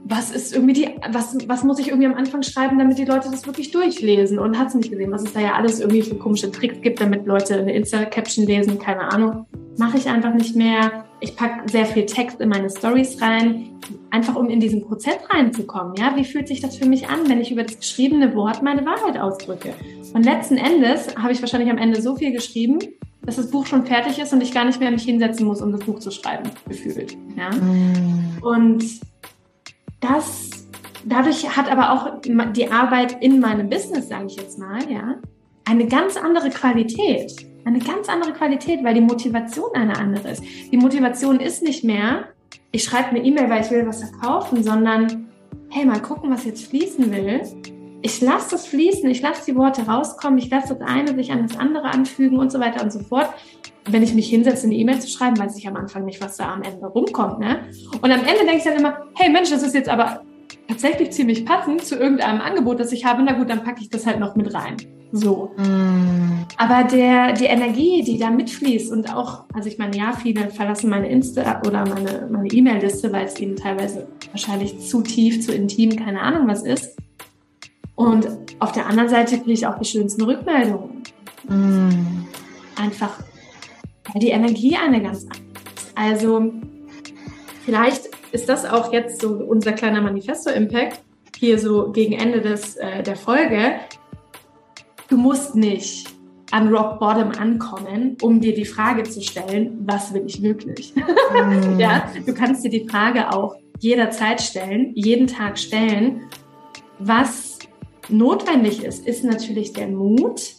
was ist irgendwie die, was, was muss ich irgendwie am Anfang schreiben, damit die Leute das wirklich durchlesen? Und hat es nicht gesehen, was es da ja alles irgendwie für komische Tricks gibt, damit Leute eine Insta-Caption lesen, keine Ahnung. Mache ich einfach nicht mehr. Ich packe sehr viel Text in meine Stories rein, einfach um in diesen Prozess reinzukommen. Ja, wie fühlt sich das für mich an, wenn ich über das geschriebene Wort meine Wahrheit ausdrücke? Und letzten Endes habe ich wahrscheinlich am Ende so viel geschrieben, dass das Buch schon fertig ist und ich gar nicht mehr mich hinsetzen muss, um das Buch zu schreiben, gefühlt. Ja? Mm. Und das, dadurch hat aber auch die Arbeit in meinem Business, sage ich jetzt mal, ja, eine ganz andere Qualität. Eine ganz andere Qualität, weil die Motivation eine andere ist. Die Motivation ist nicht mehr, ich schreibe eine E-Mail, weil ich will was verkaufen, sondern hey, mal gucken, was jetzt fließen will. Ich lasse das fließen, ich lasse die Worte rauskommen, ich lasse das eine sich an das andere anfügen und so weiter und so fort. Wenn ich mich hinsetze, eine E-Mail zu schreiben, weiß ich am Anfang nicht, was da am Ende rumkommt. Ne? Und am Ende denke ich dann immer, hey Mensch, das ist jetzt aber tatsächlich ziemlich passend zu irgendeinem Angebot, das ich habe. Na gut, dann packe ich das halt noch mit rein. So. Mm. Aber der, die Energie, die da mitfließt und auch, also ich meine, ja, viele verlassen meine Insta oder meine, meine E-Mail-Liste, weil es ihnen teilweise wahrscheinlich zu tief, zu intim, keine Ahnung was ist. Und auf der anderen Seite kriege ich auch die schönsten Rückmeldungen. Mm. Einfach, weil die Energie eine ganz andere ist. Also, vielleicht ist das auch jetzt so unser kleiner Manifesto-Impact hier so gegen Ende des, äh, der Folge. Du musst nicht an Rock Bottom ankommen, um dir die Frage zu stellen, was will ich wirklich? Mm. ja, du kannst dir die Frage auch jederzeit stellen, jeden Tag stellen. Was notwendig ist, ist natürlich der Mut,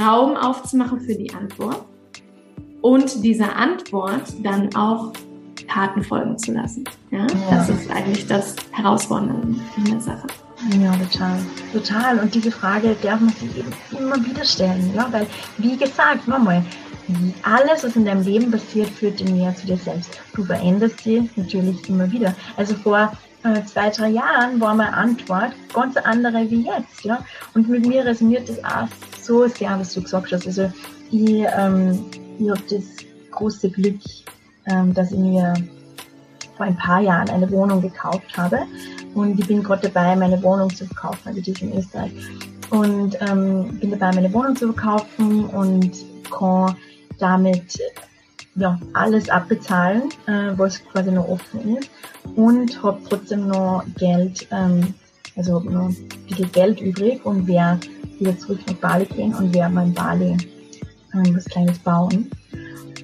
Raum aufzumachen für die Antwort und dieser Antwort dann auch Taten folgen zu lassen. Ja? ja? Das ist eigentlich das Herausfordernde in der Sache. Ja, total. Total. Und diese Frage darf man sich eben immer wieder stellen. Ja? Weil, wie gesagt, nochmal, alles, was in deinem Leben passiert, führt dich näher zu dir selbst. Du veränderst sie natürlich immer wieder. Also vor äh, zwei, drei Jahren war meine Antwort ganz andere wie jetzt. Ja? Und mit mir resoniert das auch so sehr, was du gesagt hast. Also ich, ähm, ich habe das große Glück, ähm, dass ich mir vor ein paar Jahren eine Wohnung gekauft habe. Und ich bin gerade dabei, meine Wohnung zu verkaufen, also die ist in Österreich. Und ähm, bin dabei, meine Wohnung zu verkaufen und kann damit ja, alles abbezahlen, äh, was quasi noch offen ist. Und habe trotzdem noch Geld, ähm, also habe noch ein bisschen Geld übrig und werde wieder zurück nach Bali gehen und werde mein Bali ähm, was Kleines bauen.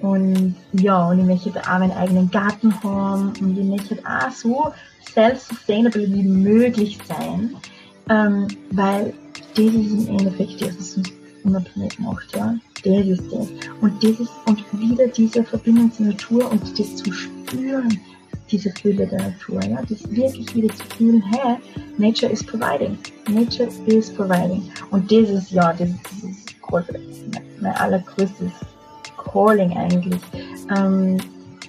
Und ja, und ich möchte auch meinen eigenen Garten haben und ich möchte auch so self-sustainable wie möglich sein, ähm, weil das ist im Endeffekt das, was uns unabhängig macht, ja. Das ist das. Und das ist, und wieder diese Verbindung zur Natur und das zu spüren, diese Fülle der Natur, ja. Das wirklich wieder zu fühlen, hey, Nature is providing. Nature is providing. Und das ist, ja, das, das ist mein allergrößtes Calling eigentlich. Ähm,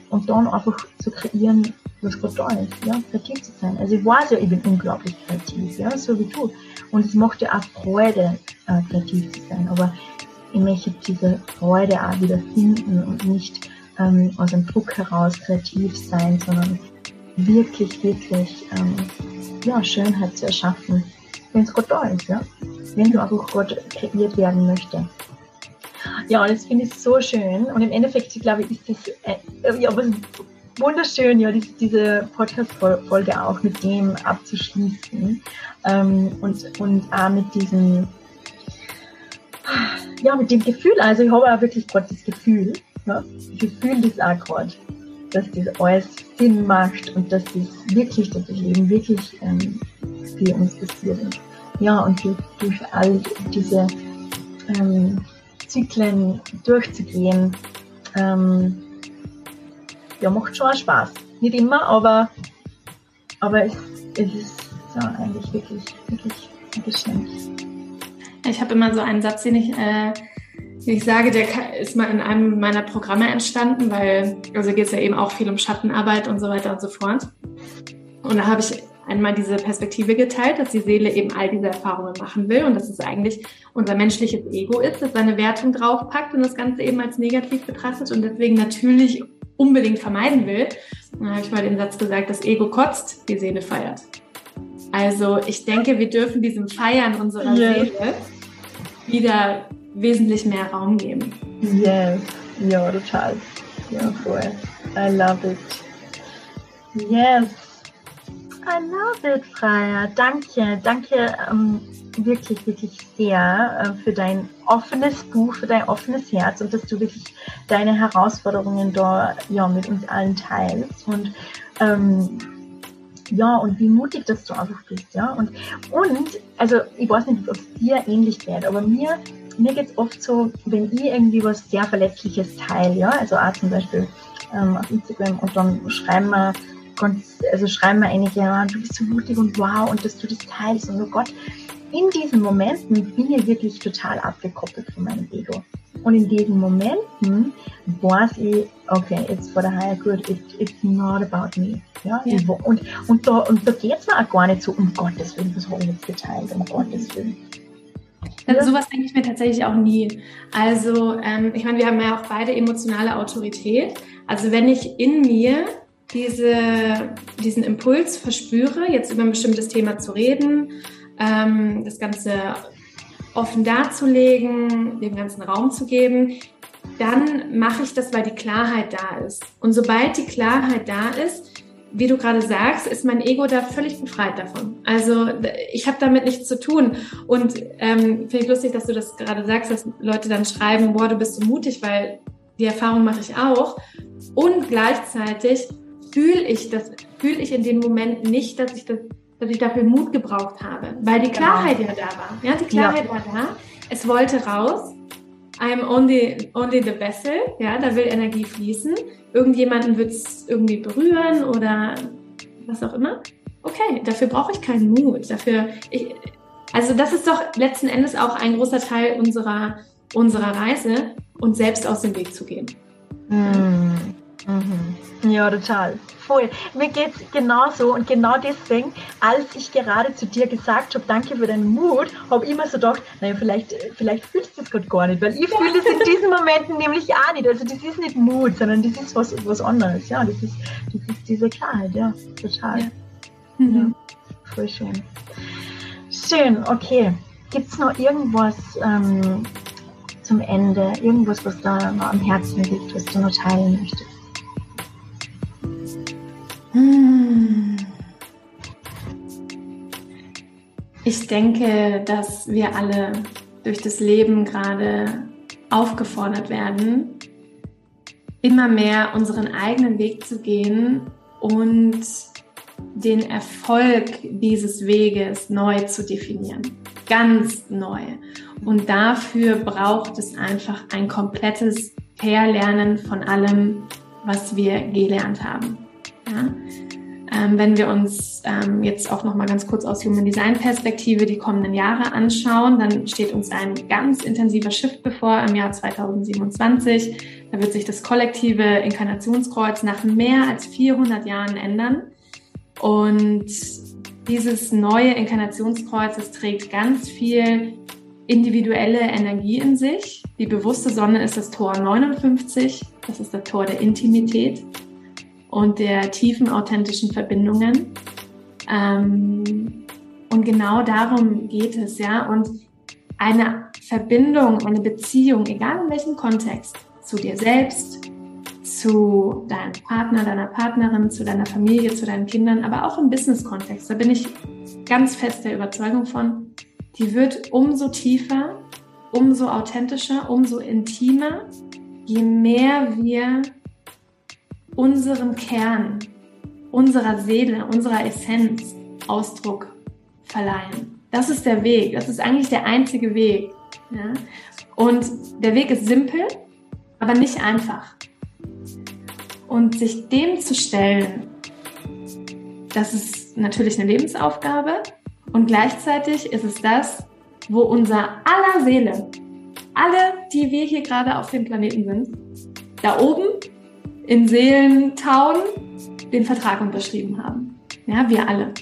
und dann einfach zu kreieren, was ist, ja, kreativ zu sein. Also ich weiß ja, ich bin unglaublich kreativ, ja, so wie du. Und es macht ja auch Freude, äh, kreativ zu sein. Aber ich möchte diese Freude auch wieder finden und nicht ähm, aus einem Druck heraus kreativ sein, sondern wirklich, wirklich ähm, ja, Schönheit zu erschaffen, wenn es gerade da ist, ja. Wenn du einfach gerade kreiert werden möchtest. Ja, und das finde ich so schön. Und im Endeffekt, ich glaube, ist das äh, ja, was wunderschön, ja, diese, Podcast-Folge auch mit dem abzuschließen. Ähm, und, und auch mit diesem, ja, mit dem Gefühl. Also ich habe auch wirklich gerade das Gefühl, ja, ich fühle das auch gerade, dass das alles Sinn macht und dass das wirklich, dass das Leben wirklich ähm, für uns passiert ist. Ja, und durch, durch all diese ähm, Zyklen durchzugehen, ähm, ja, macht schon Spaß. Nicht immer, aber, aber es, es ist ja eigentlich wirklich, wirklich ein Geschenk. Ich habe immer so einen Satz, den ich, äh, den ich sage, der ist mal in einem meiner Programme entstanden, weil, also geht es ja eben auch viel um Schattenarbeit und so weiter und so fort. Und da habe ich einmal diese Perspektive geteilt, dass die Seele eben all diese Erfahrungen machen will und dass es eigentlich unser menschliches Ego ist, das seine Wertung draufpackt und das Ganze eben als negativ betrachtet und deswegen natürlich unbedingt vermeiden will. Da habe ich mal den Satz gesagt, das Ego kotzt, die Seele feiert. Also ich denke, wir dürfen diesem Feiern unserer yes. Seele wieder wesentlich mehr Raum geben. Yes, ja, total. Ja, voll. I love it. Yes. I love it, Freya. Danke, danke ähm, wirklich, wirklich sehr äh, für dein offenes Buch, für dein offenes Herz und dass du wirklich deine Herausforderungen da ja, mit uns allen teilst. Und ähm, ja, und wie mutig, dass du einfach bist, ja. Und, und also ich weiß nicht, ob es dir ähnlich geht, aber mir, mir geht es oft so, wenn ich irgendwie was sehr Verletzliches teile, ja, also auch zum Beispiel ähm, auf Instagram und dann schreiben wir ganz, also schreiben wir einige, ja, du bist so mutig und wow und dass du das teilst und oh Gott, in diesen Momenten bin ich wirklich total abgekoppelt von meinem Ego. Und in diesen Momenten weiß ich, okay, it's for the higher good, it, it's not about me. Ja? ja. Und, und da, und da geht es mir auch gar nicht so, um Gottes Willen, was habe ich jetzt geteilt, um Gottes Willen. Also ja. sowas denke ich mir tatsächlich auch nie. Also ähm, ich meine, wir haben ja auch beide emotionale Autorität. Also wenn ich in mir diese, diesen Impuls verspüre, jetzt über ein bestimmtes Thema zu reden, ähm, das Ganze offen darzulegen, dem ganzen Raum zu geben, dann mache ich das, weil die Klarheit da ist. Und sobald die Klarheit da ist, wie du gerade sagst, ist mein Ego da völlig befreit davon. Also ich habe damit nichts zu tun. Und ähm, finde ich lustig, dass du das gerade sagst, dass Leute dann schreiben, boah, du bist so mutig, weil die Erfahrung mache ich auch. Und gleichzeitig fühle ich das, fühle ich in dem Moment nicht, dass ich das, dass ich dafür Mut gebraucht habe, weil die genau. Klarheit genau. ja da war. Ja, die Klarheit ja. war da. Es wollte raus. I'm only, only the vessel. Ja, da will Energie fließen. Irgendjemanden wird es irgendwie berühren oder was auch immer. Okay, dafür brauche ich keinen Mut. Dafür, ich, also das ist doch letzten Endes auch ein großer Teil unserer, unserer Reise, uns selbst aus dem Weg zu gehen. Mhm. Mhm. Ja, total. Voll. Mir geht es genauso und genau deswegen, als ich gerade zu dir gesagt habe, danke für deinen Mut, habe ich immer so gedacht, naja, vielleicht, vielleicht fühlst du das gerade gar nicht, weil ich fühle es in diesen Momenten nämlich auch nicht. Also das ist nicht Mut, sondern das ist was, was anderes. Ja, das ist, das ist diese Klarheit, ja, total. Ja. Mhm. ja voll schön. Schön, okay. Gibt es noch irgendwas ähm, zum Ende, irgendwas, was da noch am Herzen liegt, was du noch teilen möchtest? Hm. Ich denke, dass wir alle durch das Leben gerade aufgefordert werden, immer mehr unseren eigenen Weg zu gehen und den Erfolg dieses Weges neu zu definieren. Ganz neu. Und dafür braucht es einfach ein komplettes Verlernen von allem, was wir gelernt haben. Ja? Ähm, wenn wir uns ähm, jetzt auch noch mal ganz kurz aus Human Design Perspektive die kommenden Jahre anschauen, dann steht uns ein ganz intensiver Shift bevor im Jahr 2027. Da wird sich das kollektive Inkarnationskreuz nach mehr als 400 Jahren ändern. Und dieses neue Inkarnationskreuz, das trägt ganz viel individuelle Energie in sich. Die bewusste Sonne ist das Tor 59, das ist das Tor der Intimität und der tiefen authentischen Verbindungen. Ähm, und genau darum geht es, ja. Und eine Verbindung, eine Beziehung, egal in welchem Kontext, zu dir selbst, zu deinem Partner, deiner Partnerin, zu deiner Familie, zu deinen Kindern, aber auch im Business-Kontext. Da bin ich ganz fest der Überzeugung von, die wird umso tiefer, umso authentischer, umso intimer, je mehr wir unserem Kern, unserer Seele, unserer Essenz Ausdruck verleihen. Das ist der Weg. Das ist eigentlich der einzige Weg. Ja? Und der Weg ist simpel, aber nicht einfach. Und sich dem zu stellen, das ist natürlich eine Lebensaufgabe. Und gleichzeitig ist es das, wo unser aller Seele, alle, die wir hier gerade auf dem Planeten sind, da oben in Seelentauen den Vertrag unterschrieben haben. Ja, wir alle.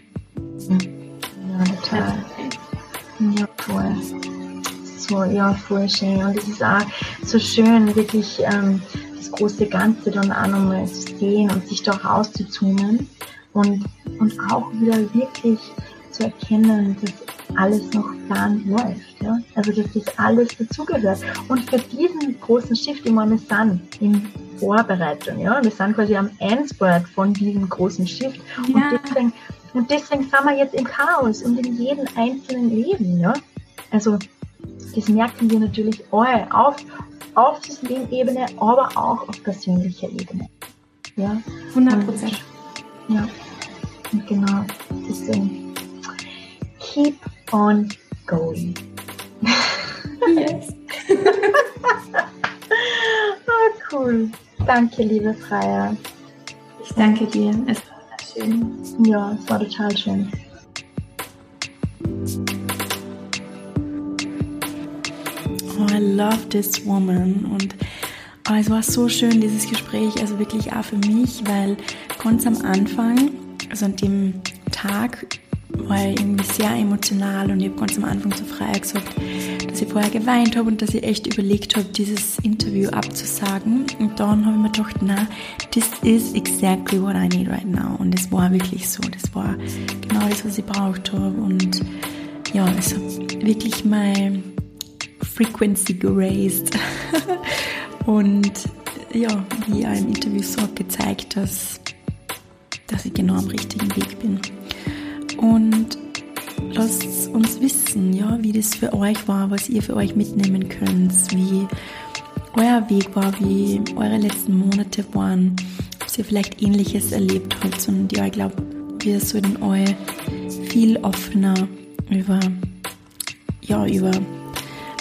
Ja, total. Ja, voll. So, ja, voll schön. Und es ist auch so schön, wirklich ähm, das große Ganze dann auch nochmal zu sehen und sich doch rauszuzoomen und, und auch wieder wirklich zu erkennen, dass alles noch Plan läuft. Ja? Also dass das alles dazugehört. Und für diesen großen Shift, den wir sind, in Vorbereitung. Ja? Wir sind quasi am Endspurt von diesem großen Shift. Ja. Und deswegen Und deswegen sind wir jetzt im Chaos und in jedem einzelnen Leben, ja. Also, das merken wir natürlich alle auf, auf Systemebene, aber auch auf persönlicher Ebene. Ja. 100 Prozent. Ja. Und genau, deswegen, keep on going. Yes. oh, cool. Danke, liebe Freier. Ich danke dir. Es war schön. Ja, es war total schön. Oh, I love this woman. Und oh, es war so schön, dieses Gespräch, also wirklich auch für mich, weil ganz am Anfang, also an dem Tag, war ich irgendwie sehr emotional und ich habe ganz am Anfang zu Freier gesagt, dass ich vorher geweint habe und dass ich echt überlegt habe, dieses Interview abzusagen. Und dann habe ich mir gedacht, na, this is exactly what I need right now. Und es war wirklich so. Das war genau das, was ich braucht habe. Und ja, es hat wirklich mein Frequency geraced. und ja, wie ein Interview so gezeigt, dass, dass ich genau am richtigen Weg bin. Und lasst uns wissen, ja, wie das für euch war, was ihr für euch mitnehmen könnt, wie euer Weg war, wie eure letzten Monate waren, ob ihr vielleicht Ähnliches erlebt habt. Und ja, ich glaube, wir sollten euch viel offener über, ja, über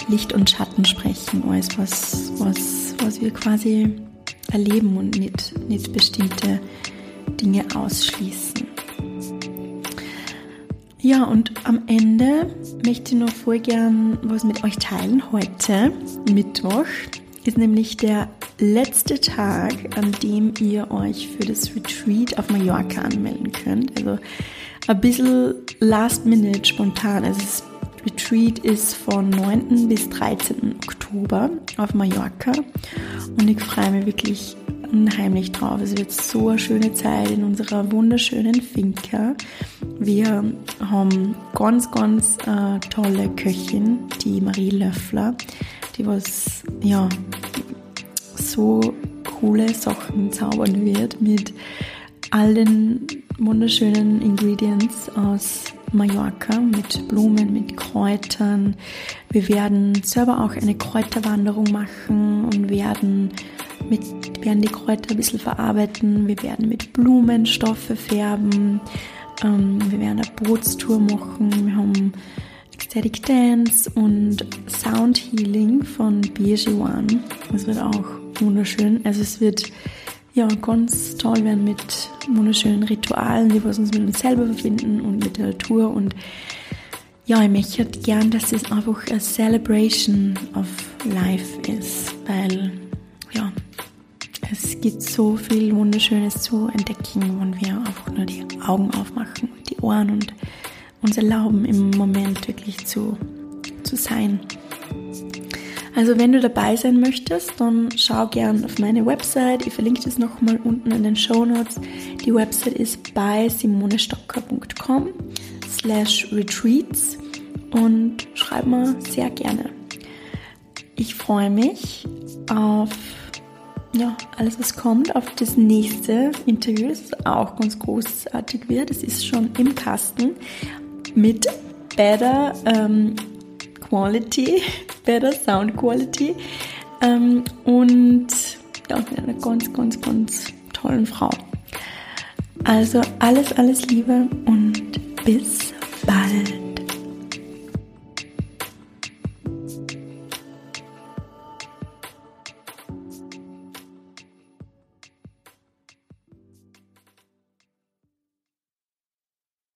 Licht und Schatten sprechen, alles, was, was, was wir quasi erleben und nicht, nicht bestimmte Dinge ausschließen. Ja, und am Ende möchte ich noch voll gern was mit euch teilen. Heute, Mittwoch, ist nämlich der letzte Tag, an dem ihr euch für das Retreat auf Mallorca anmelden könnt. Also ein bisschen last minute spontan. Also das Retreat ist von 9. bis 13. Oktober auf Mallorca und ich freue mich wirklich unheimlich drauf. Es wird so eine schöne Zeit in unserer wunderschönen Finca. Wir haben ganz, ganz äh, tolle Köchin, die Marie Löffler, die was, ja, so coole Sachen zaubern wird mit all den wunderschönen Ingredients aus Mallorca mit Blumen, mit Kräutern. Wir werden selber auch eine Kräuterwanderung machen und werden mit, werden die Kräuter ein bisschen verarbeiten. Wir werden mit Blumen Stoffe färben. Ähm, wir werden eine Bootstour machen. Wir haben Ecstatic Dance und Sound Healing von BG1. Das wird auch wunderschön. Also es wird ja ganz toll werden mit wunderschönen Ritualen, die wir uns mit uns selber verbinden und mit der Natur und ja, ich möchte gern, dass es einfach eine Celebration of Life ist, weil ja, es gibt so viel Wunderschönes zu entdecken, wenn wir einfach nur die Augen aufmachen die Ohren und uns erlauben, im Moment wirklich zu, zu sein. Also wenn du dabei sein möchtest, dann schau gern auf meine Website. Ich verlinke das nochmal unten in den Show Notes. Die Website ist bei simonestocker.com slash retreats und schreib mir sehr gerne. Ich freue mich auf ja, alles, was kommt, auf das nächste Interview, das auch ganz großartig wird. Es ist schon im Kasten mit Better ähm, Quality, Better Sound Quality ähm, und ja, mit einer ganz, ganz, ganz tollen Frau. Also alles, alles Liebe und bis bald.